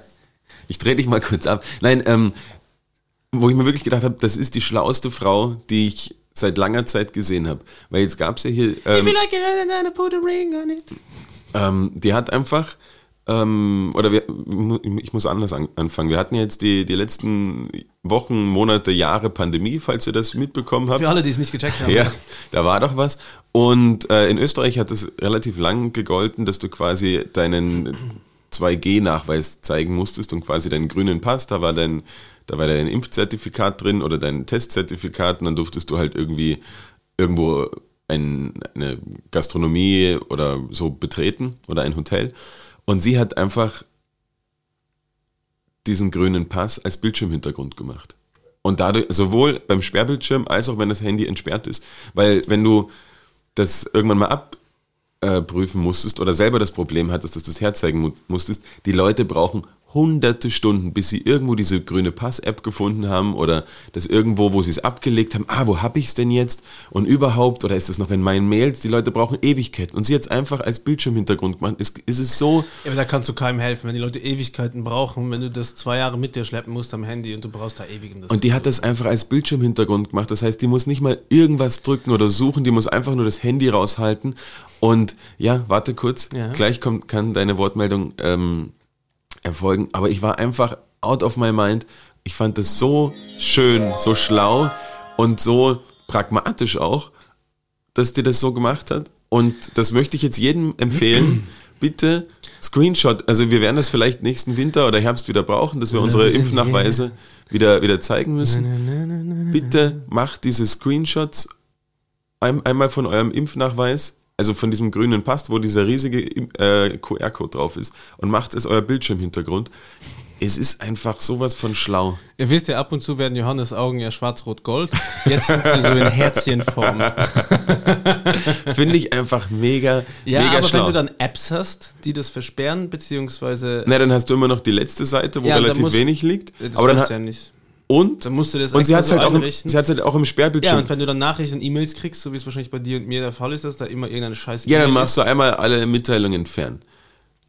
ich drehe dich mal kurz ab. Nein, ähm, wo ich mir wirklich gedacht habe, das ist die schlauste Frau, die ich seit langer Zeit gesehen habe. Weil jetzt gab es ja hier, If ähm, you like it, then put a ring on it. ähm, die hat einfach, ähm, oder wir, ich muss anders an, anfangen. Wir hatten jetzt die, die letzten Wochen, Monate, Jahre Pandemie, falls ihr das mitbekommen habt. Für alle, die es nicht gecheckt haben. Ja, da war doch was. Und äh, in Österreich hat es relativ lang gegolten, dass du quasi deinen 2G-Nachweis zeigen musstest und quasi deinen grünen Pass, da war dein, da war dein Impfzertifikat drin oder dein Testzertifikat und dann durftest du halt irgendwie irgendwo ein, eine Gastronomie oder so betreten oder ein Hotel. Und sie hat einfach diesen grünen Pass als Bildschirmhintergrund gemacht. Und dadurch, sowohl beim Sperrbildschirm als auch wenn das Handy entsperrt ist. Weil wenn du das irgendwann mal abprüfen musstest oder selber das Problem hattest, dass du es herzeigen mu- musstest, die Leute brauchen hunderte Stunden, bis sie irgendwo diese grüne Pass-App gefunden haben oder das irgendwo, wo sie es abgelegt haben, ah, wo habe ich es denn jetzt? Und überhaupt, oder ist das noch in meinen Mails? Die Leute brauchen Ewigkeiten. Und sie jetzt einfach als Bildschirmhintergrund gemacht. Ist, ist es so, Ja, aber da kannst du keinem helfen, wenn die Leute Ewigkeiten brauchen, wenn du das zwei Jahre mit dir schleppen musst am Handy und du brauchst da ewig. das Und die hat das einfach als Bildschirmhintergrund gemacht. Das heißt, die muss nicht mal irgendwas drücken oder suchen, die muss einfach nur das Handy raushalten. Und ja, warte kurz, Ja. gleich kommt, kann deine Wortmeldung ähm, erfolgen. Aber ich war einfach out of my mind. Ich fand das so schön, so schlau und so pragmatisch auch, dass die das so gemacht hat. Und das möchte ich jetzt jedem empfehlen. Bitte Screenshot. Also wir werden das vielleicht nächsten Winter oder Herbst wieder brauchen, dass wir unsere Impfnachweise wieder, wieder zeigen müssen. Bitte macht diese Screenshots ein, einmal von eurem Impfnachweis, also von diesem grünen Pass, wo dieser riesige äh, QR-Code drauf ist, und macht es euer Bildschirmhintergrund. Es ist einfach sowas von schlau. Ihr wisst ja, ab und zu werden Johannes Augen ja schwarz-rot-gold. Jetzt sind sie so in Herzchenform. Finde ich einfach mega, Ja, mega aber schlau. wenn du dann Apps hast, die das versperren, beziehungsweise. Na, dann hast du immer noch die letzte Seite, wo Ja, relativ muss- wenig liegt. Das Aber dann ja nicht. Und Dann musst du das und sie hat so halt, auch im, sie hat's halt auch im Ja, Sperrbildschirm. und wenn du dann Nachrichten und E-Mails kriegst, so wie es wahrscheinlich bei dir und mir der Fall ist, dass da immer irgendeine Scheiße Ja, dann machst du einmal alle Mitteilungen entfernen.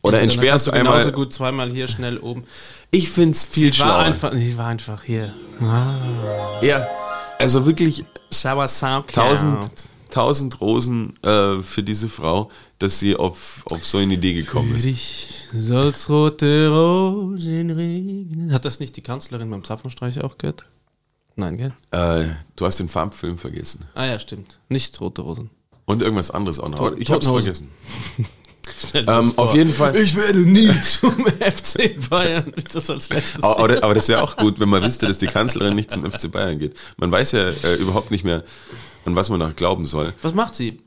Oder Dann entsperrst du du genauso einmal. gut zweimal hier schnell oben. Ich find's viel Sie war schlauer. einfach, sie war einfach hier. Ja, also wirklich Shower Sound. tausend, tausend Rosen äh, für diese Frau, dass sie auf, auf so eine Idee gekommen Für ist. dich soll's rote Rosen regnen. Hat das nicht die Kanzlerin beim Zapfenstreich auch gehört? Nein, gell? Äh, du hast den Farbfilm vergessen. Ah ja, stimmt. Nicht rote Rosen. Und irgendwas anderes auch noch. To- ich hab's vergessen. Ähm, auf jeden Fall. Ich werde nie zum FC Bayern. Das als letztes. Aber, aber, aber das wäre auch gut, wenn man wüsste, dass die Kanzlerin nicht zum FC Bayern geht. Man weiß ja äh, überhaupt nicht mehr, an was man nach glauben soll. Was macht sie?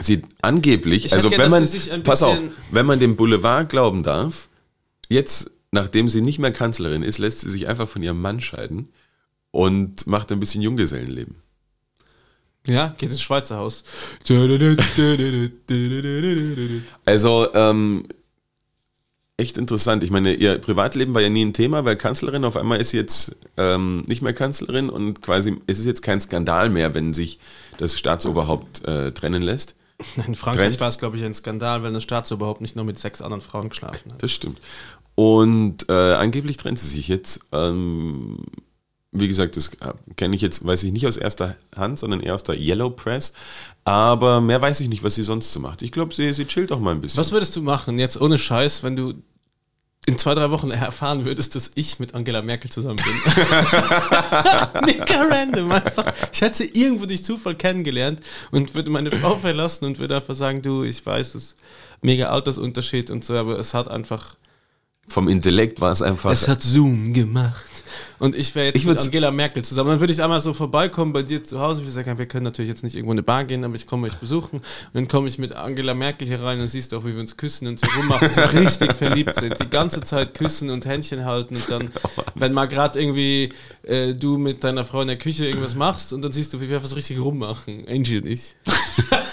Sie angeblich, Ich also wenn gern, man, pass auf, wenn man dem Boulevard glauben darf, jetzt, nachdem sie nicht mehr Kanzlerin ist, lässt sie sich einfach von ihrem Mann scheiden und macht ein bisschen Junggesellenleben. Ja, geht ins Schweizer Haus. Also, ähm, echt interessant. Ich meine, ihr Privatleben war ja nie ein Thema, weil Kanzlerin, auf einmal ist sie jetzt ähm, nicht mehr Kanzlerin und quasi, es ist jetzt kein Skandal mehr, wenn sich das Staatsoberhaupt äh, trennen lässt. In Frankreich war es, glaube ich, ein Skandal, weil das Staatsoberhaupt nicht nur mit sechs anderen Frauen geschlafen hat. Das stimmt. Und äh, angeblich trennt sie sich jetzt. Ähm, wie gesagt, das kenne ich jetzt, weiß ich nicht aus erster Hand, sondern eher aus der Yellow Press. Aber mehr weiß ich nicht, was sie sonst so macht. Ich glaube, sie, sie chillt auch mal ein bisschen. Was würdest du machen, jetzt ohne Scheiß, wenn du in zwei, drei Wochen erfahren würdest, dass ich mit Angela Merkel zusammen bin? Mega random, einfach. Ich hätte sie irgendwo durch Zufall kennengelernt und würde meine Frau verlassen und würde einfach sagen, du, ich weiß, es ist mega Altersunterschied und so, aber es hat einfach, Vom Intellekt war es einfach. es hat Zoom gemacht. Und ich wäre jetzt Ich mit Angela Merkel zusammen. Dann würde ich einmal so vorbeikommen bei dir zu Hause. Ich sage, wir können natürlich jetzt nicht irgendwo in eine Bar gehen, aber ich komme euch besuchen. Und dann komme ich mit Angela Merkel hier rein und siehst du auch, wie wir uns küssen und so rummachen, so richtig verliebt sind. Die ganze Zeit küssen und Händchen halten und dann, wenn mal gerade irgendwie äh, du mit deiner Frau in der Küche irgendwas machst und dann siehst du, wie wir einfach so richtig rummachen. Angie und ich.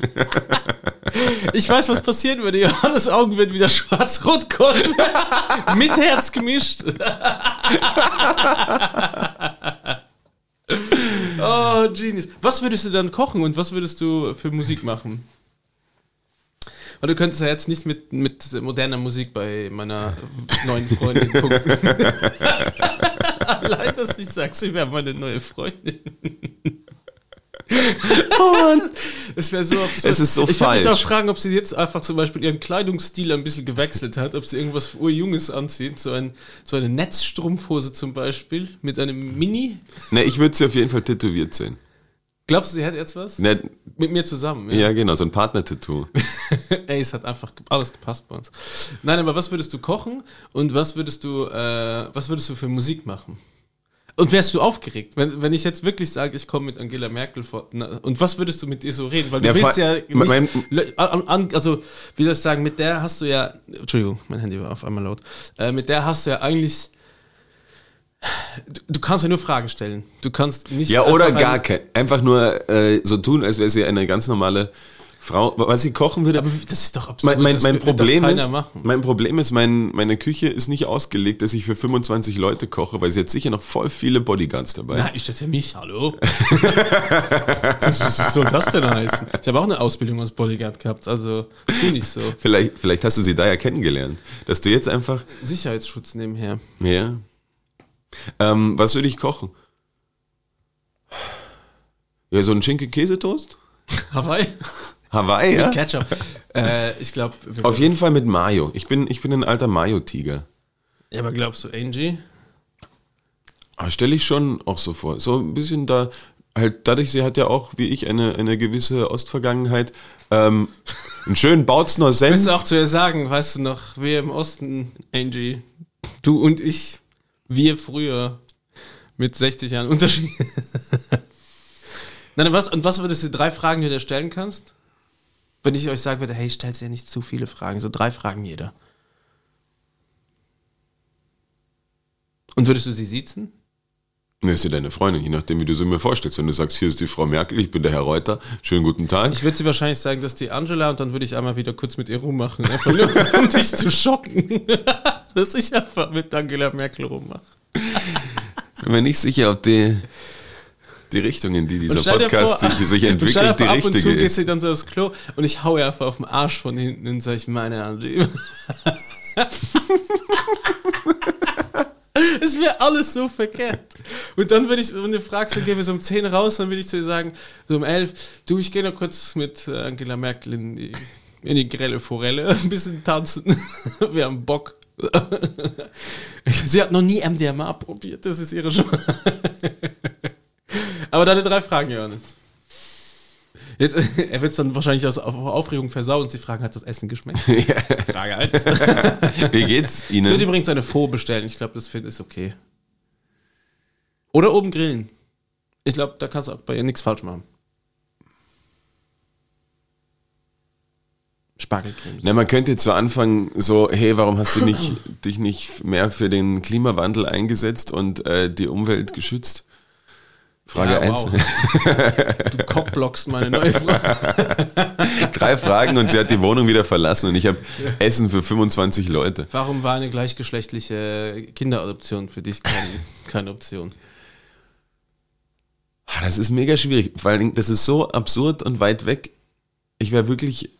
Ich weiß, was passieren würde. Johannes Augen wird wieder schwarz-rot-gold mit Herz gemischt. oh, Genius. Was würdest du dann kochen und was würdest du für Musik machen? Weil du könntest ja jetzt nicht mit, mit moderner Musik bei meiner neuen Freundin gucken. Allein, dass ich sag, sie wäre meine neue Freundin. Es wäre so absurd. Es ist so ich würde mich falsch. auch fragen, ob sie jetzt einfach zum Beispiel ihren Kleidungsstil ein bisschen gewechselt hat, ob sie irgendwas Urjunges anzieht, so, ein, so eine Netzstrumpfhose zum Beispiel mit einem Mini. Ne, ich würde sie auf jeden Fall tätowiert sehen. Glaubst du, sie hat jetzt was? Ne, Mit mir zusammen. ja, genau, so ein Partner-Tattoo. Ey, es hat einfach alles gepasst bei uns. Nein, aber was würdest du kochen und was würdest du, äh, was würdest du für Musik machen? Und wärst du aufgeregt, wenn, wenn ich jetzt wirklich sage, ich komme mit Angela Merkel vor, na, und was würdest du mit ihr so reden? Weil du Ja, willst ja nicht, mein- an, an, also wie soll ich sagen, mit der hast du ja, Entschuldigung, mein Handy war auf einmal laut, äh, mit der hast du ja eigentlich, du, du kannst ja nur Fragen stellen. Du kannst nicht Ja, oder gar ein- kein. Einfach nur äh, so tun, als wäre sie eine ganz normale Frau. Was sie kochen würde. Aber das ist doch absurd. mein, mein, mein Problem ist, mein Problem ist, mein, meine Küche ist nicht ausgelegt, dass ich für 25 Leute koche, weil sie hat sicher noch voll viele Bodyguards dabei. Nein, ich dachte mich, hallo. das, was was soll das denn heißen? Ich habe auch eine Ausbildung als Bodyguard gehabt, also tu nicht so. Vielleicht, vielleicht hast du sie da ja kennengelernt, dass du jetzt einfach Sicherheitsschutz nebenher. Ja. Ähm, was würde ich kochen? Ja, so ein Schinken-Käsetoast? Hawaii? Hawaii, ja? Ketchup. äh, ich glaube. Auf jeden Fall mit Mayo. Ich bin, ich bin ein alter Mayo-Tiger. Ja, aber glaubst du, Angie? Aber stelle ich schon auch so vor. So ein bisschen da, halt dadurch, sie hat ja auch, wie ich, eine, eine gewisse Ostvergangenheit, ähm, einen schönen Bautzner Senf. Willst du auch zu ihr sagen, weißt du noch, wir im Osten, Angie, du und ich, wir früher mit 60 Jahren Unterschied. Nein, was, und was würdest du drei Fragen, die du dir stellen kannst? Wenn ich euch sagen würde, hey, stellt dir nicht zu viele Fragen, so drei Fragen jeder. Und würdest du sie siezen? Ne, ist ja deine Freundin, je nachdem, wie du sie mir vorstellst. Wenn du sagst, hier ist die Frau Merkel, ich bin der Herr Reuter, schönen guten Tag. Ich würde sie wahrscheinlich sagen, dass die Angela und dann würde ich einmal wieder kurz mit ihr rummachen. Einfach nur, um dich zu schocken. dass ich einfach mit Angela Merkel rummache. Bin mir nicht sicher, ob die. Die Richtung, in die dieser Podcast vor- sich, sich entwickelt, die vor, ab und zu richtige gehst du dann so aufs Klo und ich hau einfach auf den Arsch von hinten und sag ich meine Angie. Es wäre alles so verkehrt. Und dann würde ich, wenn du fragst, dann gehen wir so um 10 raus, dann würde ich zu dir sagen, so um 11, du, ich gehe noch kurz mit äh, Angela Merkel in die, in die grelle Forelle, ein bisschen tanzen. Wir haben Bock. Sie hat noch nie MDMA probiert, das ist ihre Chance. Aber deine drei Fragen, Johannes. Jetzt, er wird es dann wahrscheinlich aus auf Aufregung versauen und sie fragen, hat das Essen geschmeckt? Frage 1. Wie geht's Ich würde Ihnen? übrigens eine Faux bestellen. Ich glaube, das find, ist okay. Oder oben grillen. Ich glaube, da kannst du auch bei ihr nichts falsch machen. Spargelgrillen. Na, man könnte jetzt zu Anfang so, hey, warum hast du nicht, dich nicht mehr für den Klimawandel eingesetzt und äh, die Umwelt geschützt? Frage Ja, 1. wow. Du cockblockst meine neue Frage. Drei Fragen und sie hat die Wohnung wieder verlassen und ich habe Essen für 25 Leute. Warum war eine gleichgeschlechtliche Kinderadoption für dich kein, keine Option? Ah, Das ist mega schwierig, weil das ist so absurd und weit weg. Ich wäre wirklich,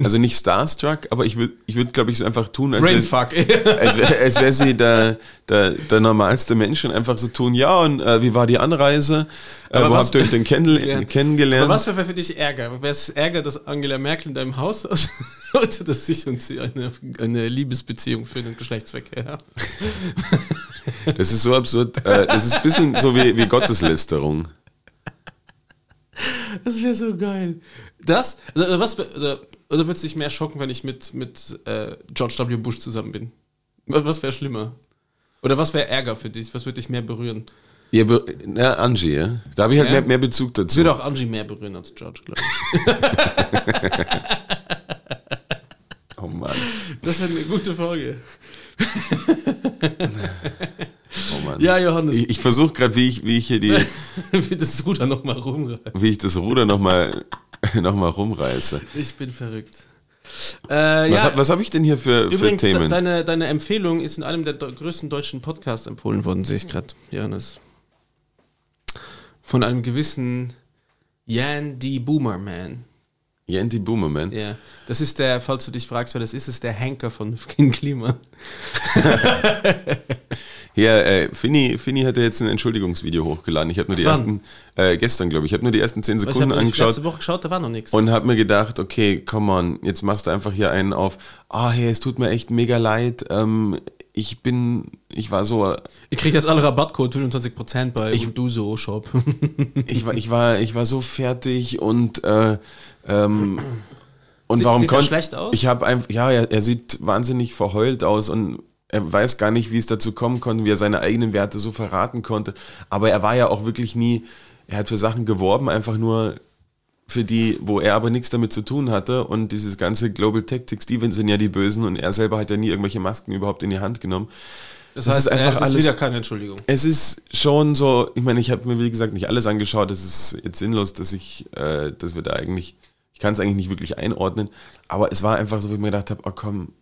also nicht starstruck, aber ich würde, ich würd, glaube ich, so einfach tun, als wäre als wär, als wär sie der, der, der normalste Mensch und einfach so tun, ja, und äh, wie war die Anreise? Äh, wo was- habt ihr euch denn kennenle Ja. kennengelernt? Aber was wäre für dich Ärger? Wäre es Ärger, dass Angela Merkel in deinem Haus ist? Oder dass ich und sie eine, eine Liebesbeziehung für den Geschlechtsverkehr haben? Das ist so absurd. Äh, das ist ein bisschen so wie, wie Gotteslästerung. Das wäre so geil. Das? Oder, was, wär- oder, oder würde es dich mehr schocken, wenn ich mit, mit äh, George W. Bush zusammen bin? Was, was wäre schlimmer? Oder was wäre Ärger für dich? Was würde dich mehr berühren? Ihr Be na, Angie, ja? Da habe ich halt Ja? mehr, mehr Bezug dazu. würde auch Angie mehr berühren als George, glaube ich. Oh Mann, Das wäre eine gute Folge. oh Mann. Ja, Johannes, Ich, ich versuche gerade, wie ich, wie ich hier die, wie das Ruder nochmal rumreißt. wie ich das Ruder nochmal noch mal rumreiße. Ich bin verrückt. Äh, Was, ja, hab- habe ich denn hier für, für übrigens, de Themen? deine, deine Empfehlung ist in einem der größten deutschen Podcasts empfohlen worden, sehe ich gerade, Johannes. Von einem gewissen Jan D. Boomerman. Yanti Boomerman. Ja, das ist der, falls du dich fragst, wer das ist, ist der Henker von King Klima. Hier, äh, Finny, Finny hatte jetzt ein Entschuldigungsvideo hochgeladen. Ich habe nur die Wann? ersten, äh, gestern glaube ich, ich habe nur die ersten 10 Ich Sekunden habe angeschaut. letzte Woche geschaut, da war noch nichts. Und habe mir gedacht, okay, come on, jetzt machst du einfach hier einen auf, ah, hey, es tut mir echt mega leid, ähm, ich bin, ich war so, Ich kriege jetzt alle Rabattcode 25% bei Ich- Uduso Shop. ich war, ich war, ich war so fertig und, äh, ähm, und Sieht- warum sieht er konnte schlecht aus? Ich habe einfach, ja, er, er sieht wahnsinnig verheult aus und er weiß gar nicht, wie es dazu kommen konnte, wie er seine eigenen Werte so verraten konnte. Aber er war ja auch wirklich nie, er hat für Sachen geworben, einfach nur für die, wo er aber nichts damit zu tun hatte. Und dieses ganze Global Tactics, die sind ja die Bösen und er selber hat ja nie irgendwelche Masken überhaupt in die Hand genommen. Das, Das heißt, ist einfach es ist alles- wieder keine Entschuldigung. Es ist schon so, ich meine, ich habe mir wie gesagt nicht alles angeschaut, es ist jetzt sinnlos, dass ich, äh, dass wir da eigentlich, ich kann es eigentlich nicht wirklich einordnen, aber es war einfach so, wie ich mir gedacht habe, oh komm,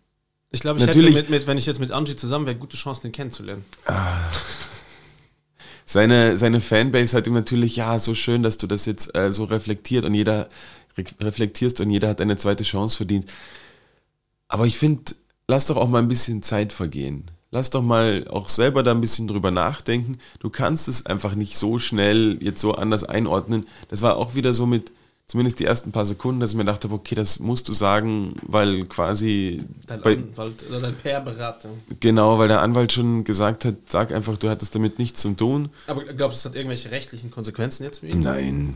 Ich glaube, ich Natürlich- hätte mit, mit, wenn ich jetzt mit Angie zusammen wäre, gute Chance, den kennenzulernen. seine, seine Fanbase hat ihm natürlich, ja, so schön, dass du das jetzt äh, so reflektiert und jeder re reflektierst und jeder hat eine zweite Chance verdient. Aber ich finde, lass doch auch mal ein bisschen Zeit vergehen. Lass doch mal auch selber da ein bisschen drüber nachdenken. Du kannst es einfach nicht so schnell jetzt so anders einordnen. Das war auch wieder so mit, zumindest die ersten paar Sekunden, dass ich mir dachte, okay, das musst du sagen, weil quasi Dein bei, Anwalt oder dein PR-Berater. genau, weil der Anwalt schon gesagt hat, sag einfach, du hattest damit nichts zu tun. Aber glaubst du, es hat irgendwelche rechtlichen Konsequenzen jetzt für ihn? Nein,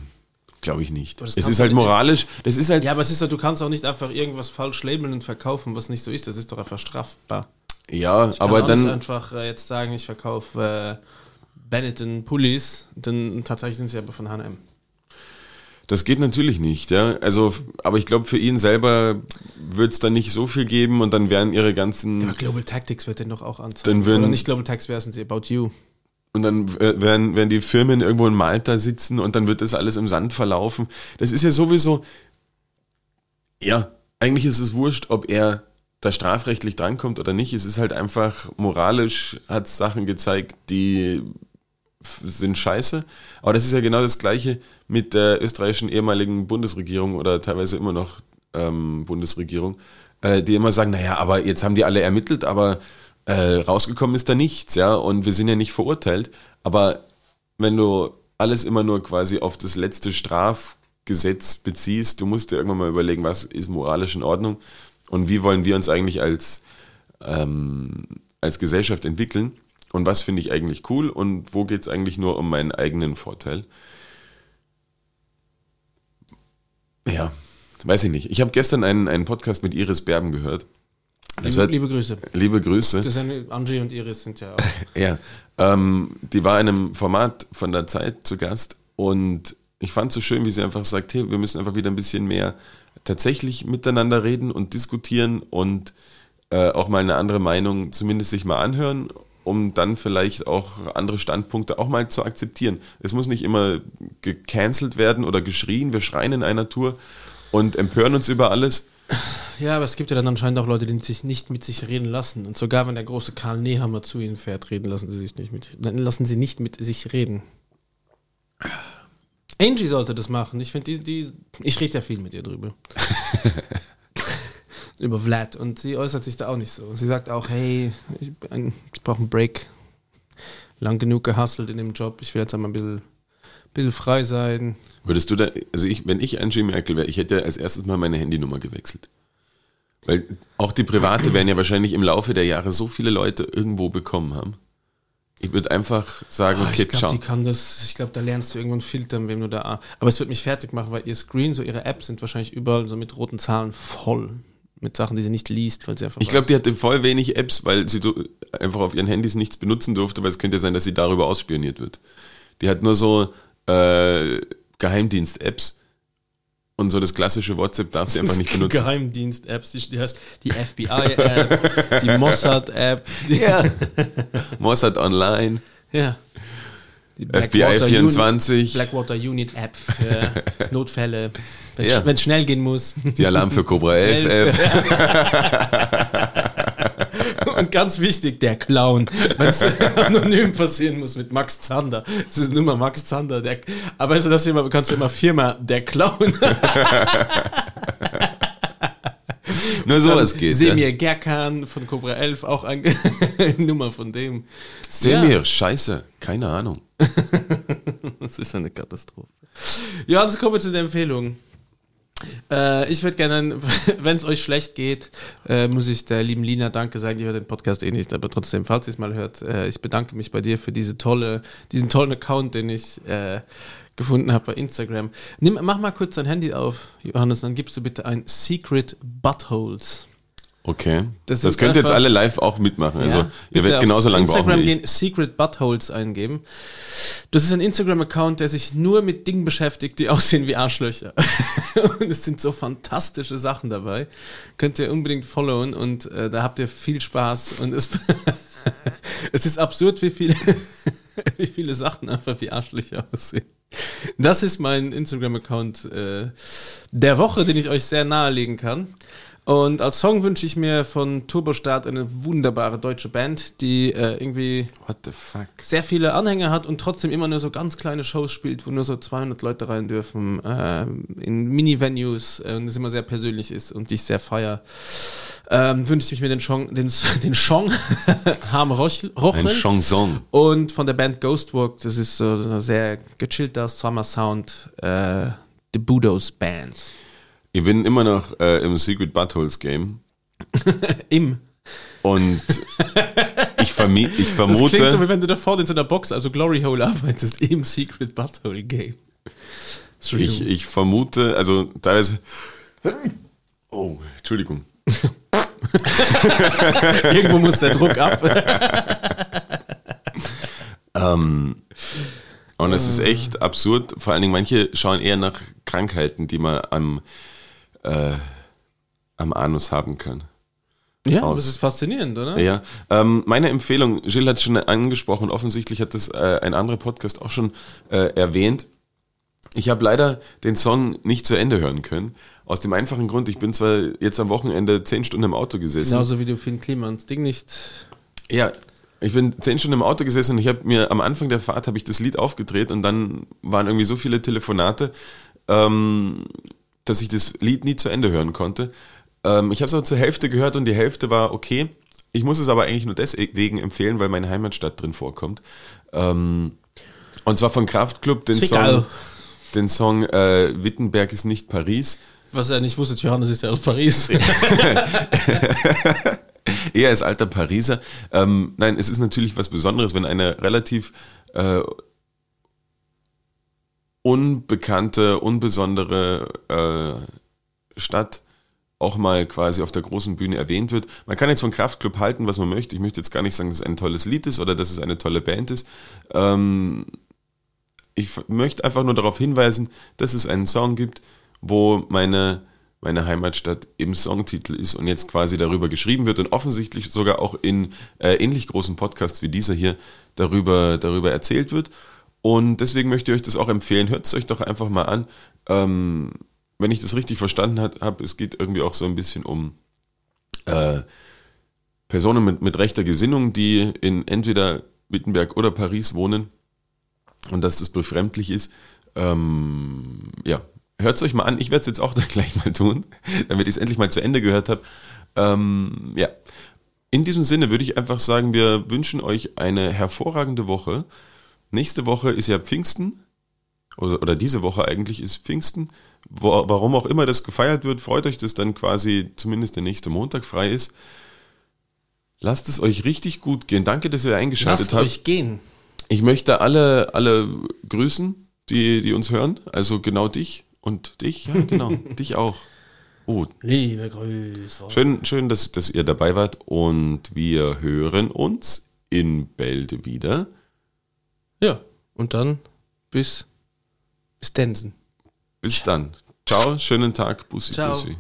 glaube ich nicht. Es ist halt moralisch, das ist halt, Ja, aber es ist ja, du kannst auch nicht einfach irgendwas falsch labeln und verkaufen, was nicht so ist. Das ist doch einfach strafbar. ja, aber auch nicht dann, einfach äh, jetzt sagen, ich verkaufe äh, Benetton Pullis, dann tatsächlich sind sie aber von H&M. Das geht natürlich nicht, ja. Also, aber ich glaube, für ihn selber wird es dann nicht so viel geben und dann werden ihre ganzen, Aber Global Tactics wird den doch auch anzeigen. Dann würden- Oder nicht Global Tactics, sind sie? About You. und dann werden, werden die Firmen irgendwo in Malta sitzen und dann wird das alles im Sand verlaufen. Das ist ja sowieso, ja, eigentlich ist es wurscht, ob er da strafrechtlich drankommt oder nicht. Es ist halt einfach moralisch, hat Sachen gezeigt, die sind scheiße. Aber das ist ja genau das Gleiche mit der österreichischen ehemaligen Bundesregierung oder teilweise immer noch ähm, Bundesregierung, äh, die immer sagen, naja, aber jetzt haben die alle ermittelt, aber äh, rausgekommen ist da nichts, ja, und wir sind ja nicht verurteilt. Aber wenn du alles immer nur quasi auf das letzte Strafgesetz beziehst, du musst dir irgendwann mal überlegen, was ist moralisch in Ordnung und wie wollen wir uns eigentlich als, ähm, als Gesellschaft entwickeln und was finde ich eigentlich cool und wo geht es eigentlich nur um meinen eigenen Vorteil. Ja, weiß ich nicht. Ich habe gestern einen, einen Podcast mit Iris Berben gehört. Liebe, liebe, Grüße. Liebe Grüße. Das sind Angie und Iris sind ja auch. ja, ähm, die war in einem Format von der Zeit zu Gast und ich fand es so schön, wie sie einfach sagt, hey, wir müssen einfach wieder ein bisschen mehr tatsächlich miteinander reden und diskutieren und äh, auch mal eine andere Meinung zumindest sich mal anhören, um dann vielleicht auch andere Standpunkte auch mal zu akzeptieren. Es muss nicht immer gecancelt werden oder geschrien, wir schreien in einer Tour und empören uns über alles. Ja, aber es gibt ja dann anscheinend auch Leute, die sich nicht mit sich reden lassen. Und sogar wenn der große Karl Nehammer zu ihnen fährt, reden lassen sie sich nicht mit, lassen sie nicht mit sich reden. Angie sollte das machen. Ich finde die, die, ich rede ja viel mit ihr drüber. Über Vlad. Und sie äußert sich da auch nicht so. Sie sagt auch, hey, ich, ich brauche einen Break. Lang genug gehustelt in dem Job. Ich will jetzt einmal ein bisschen, bisschen frei sein. Würdest du da, also ich, wenn ich Angie Merkel wäre, ich hätte als erstes mal meine Handynummer gewechselt. Weil auch die private werden ja wahrscheinlich im Laufe der Jahre so viele Leute irgendwo bekommen haben. Ich würde einfach sagen, oh, okay, ich glaub, Die kann das, ich glaube, da lernst du irgendwann filtern, wem du da. Aber es wird mich fertig machen, weil ihr Screen, so ihre Apps sind wahrscheinlich überall so mit roten Zahlen voll. Mit Sachen, die sie nicht liest, weil sie einfach. Ich glaube, die hatte voll wenig Apps, weil sie einfach auf ihren Handys nichts benutzen durfte, weil es könnte ja sein, dass sie darüber ausspioniert wird. Die hat nur so äh, Geheimdienst-Apps und so das klassische WhatsApp darf sie einfach nicht benutzen. Geheimdienst-Apps, die, heißt die FBI-App, die Mossad-App. Ja. Mossad Online. Ja. FBI 24. Unit, Blackwater Unit App für Notfälle, wenn es ja. schnell gehen muss. Die Alarm für Cobra 11 App. Und ganz wichtig, der Clown. Wenn es anonym passieren muss mit Max Zander. Es ist nur mal Max Zander. Der, aber weißt du, das immer, kannst du immer Firma, der Clown. Nur sowas geht. Semir ja. Gerkan von Cobra 11, auch eine Nummer von dem. Semir, ja. scheiße, keine Ahnung. das ist eine Katastrophe. Ja, jetzt kommen wir zu der Empfehlung. Äh, ich würde gerne, wenn es euch schlecht geht, äh, muss ich der lieben Lina Danke sagen. Die hört den Podcast eh nicht, aber trotzdem, falls ihr es mal hört, äh, ich bedanke mich bei dir für diese tolle, diesen tollen Account, den ich äh, gefunden habe bei Instagram. Nimm, mach mal kurz dein Handy auf, Johannes, dann gibst du bitte ein Secret Buttholes. Okay. Das, das könnt ihr jetzt alle live auch mitmachen. Also ja, ihr werdet genauso lange brauchen. Instagram gehen, Secret Buttholes eingeben. Das ist ein Instagram-Account, der sich nur mit Dingen beschäftigt, die aussehen wie Arschlöcher. und es sind so fantastische Sachen dabei. Könnt ihr unbedingt followen und äh, da habt ihr viel Spaß. Und es, es ist absurd, wie viele, wie viele Sachen einfach wie Arschlöcher aussehen. Das ist mein Instagram-Account äh, der Woche, den ich euch sehr nahelegen kann. Und als Song wünsche ich mir von Turbostart eine wunderbare deutsche Band, die äh, irgendwie sehr viele Anhänger hat und trotzdem immer nur so ganz kleine Shows spielt, wo nur so 200 Leute rein dürfen, äh, in Mini-Venues äh, und es immer sehr persönlich ist und die ich sehr feier. Ähm, wünsche ich mir den Song, den, den Song Harm Rochel. Ein Chanson. Und von der Band Ghostwalk, das ist so, so sehr gechillter Summer Sound, äh, The Budos Band. Ich bin immer noch äh, im Secret Buttholes Game. Im. Und ich, ich vermute. Das klingt so, wie wenn du da vorne in so einer Box, also Glory Hole, arbeitest, im Secret Butthole Game. Ich, ich vermute, also teilweise. Oh, Entschuldigung. Irgendwo muss der Druck ab. ähm, und es ist echt absurd. Vor allen Dingen, manche schauen eher nach Krankheiten, die man am äh, am Anus haben kann. Ja, Aus. das ist faszinierend, oder? Ja. Ähm, meine Empfehlung, Gilles hat es schon angesprochen, offensichtlich hat das äh, ein anderer Podcast auch schon äh, erwähnt. Ich habe leider den Song nicht zu Ende hören können. Aus dem einfachen Grund, ich bin zwar jetzt am Wochenende zehn Stunden im Auto gesessen. Genauso wie du Finn Klimans Ding nicht. Ja, Ich bin zehn Stunden im Auto gesessen und ich habe mir am Anfang der Fahrt habe ich das Lied aufgedreht und dann waren irgendwie so viele Telefonate, ähm, dass ich das Lied nie zu Ende hören konnte. Ähm, ich habe es aber zur Hälfte gehört und die Hälfte war okay. Ich muss es aber eigentlich nur deswegen empfehlen, weil meine Heimatstadt drin vorkommt. Ähm, und zwar von Kraftklub den Song, den Song äh, Wittenberg ist nicht Paris. Was er nicht wusste, Johannes ist ja aus Paris. er ist alter Pariser. Ähm, nein, es ist natürlich was Besonderes, wenn eine relativ äh, unbekannte, unbesondere äh, Stadt auch mal quasi auf der großen Bühne erwähnt wird. Man kann jetzt von Kraftklub halten, was man möchte. Ich möchte jetzt gar nicht sagen, dass es ein tolles Lied ist oder dass es eine tolle Band ist. Ähm, ich möchte einfach nur darauf hinweisen, dass es einen Song gibt, wo meine, meine Heimatstadt im Songtitel ist und jetzt quasi darüber geschrieben wird und offensichtlich sogar auch in äh, ähnlich großen Podcasts wie dieser hier darüber, darüber erzählt wird. Und deswegen möchte ich euch das auch empfehlen. Hört es euch doch einfach mal an. Ähm, wenn ich das richtig verstanden habe, es geht irgendwie auch so ein bisschen um äh, Personen mit, mit rechter Gesinnung, die in entweder Wittenberg oder Paris wohnen und dass das befremdlich ist. Ähm, ja, hört es euch mal an. Ich werde es jetzt auch dann gleich mal tun, damit ich es endlich mal zu Ende gehört habe. Ähm, ja, in diesem Sinne würde ich einfach sagen, wir wünschen euch eine hervorragende Woche. Nächste Woche ist ja Pfingsten oder, oder diese Woche eigentlich ist Pfingsten. Wo, warum auch immer das gefeiert wird, freut euch, dass dann quasi zumindest der nächste Montag frei ist. Lasst es euch richtig gut gehen. Danke, dass ihr eingeschaltet Lasst habt. euch gehen. Ich möchte alle, alle grüßen, die, die uns hören. Also genau dich und dich. Ja, genau. dich auch. Oh. Liebe Grüße. Schön, schön dass, dass ihr dabei wart und wir hören uns in Bälde wieder. Ja, und dann bis, bis Densen. Bis dann. Ciao, schönen Tag. Bussi, Ciao. Bussi.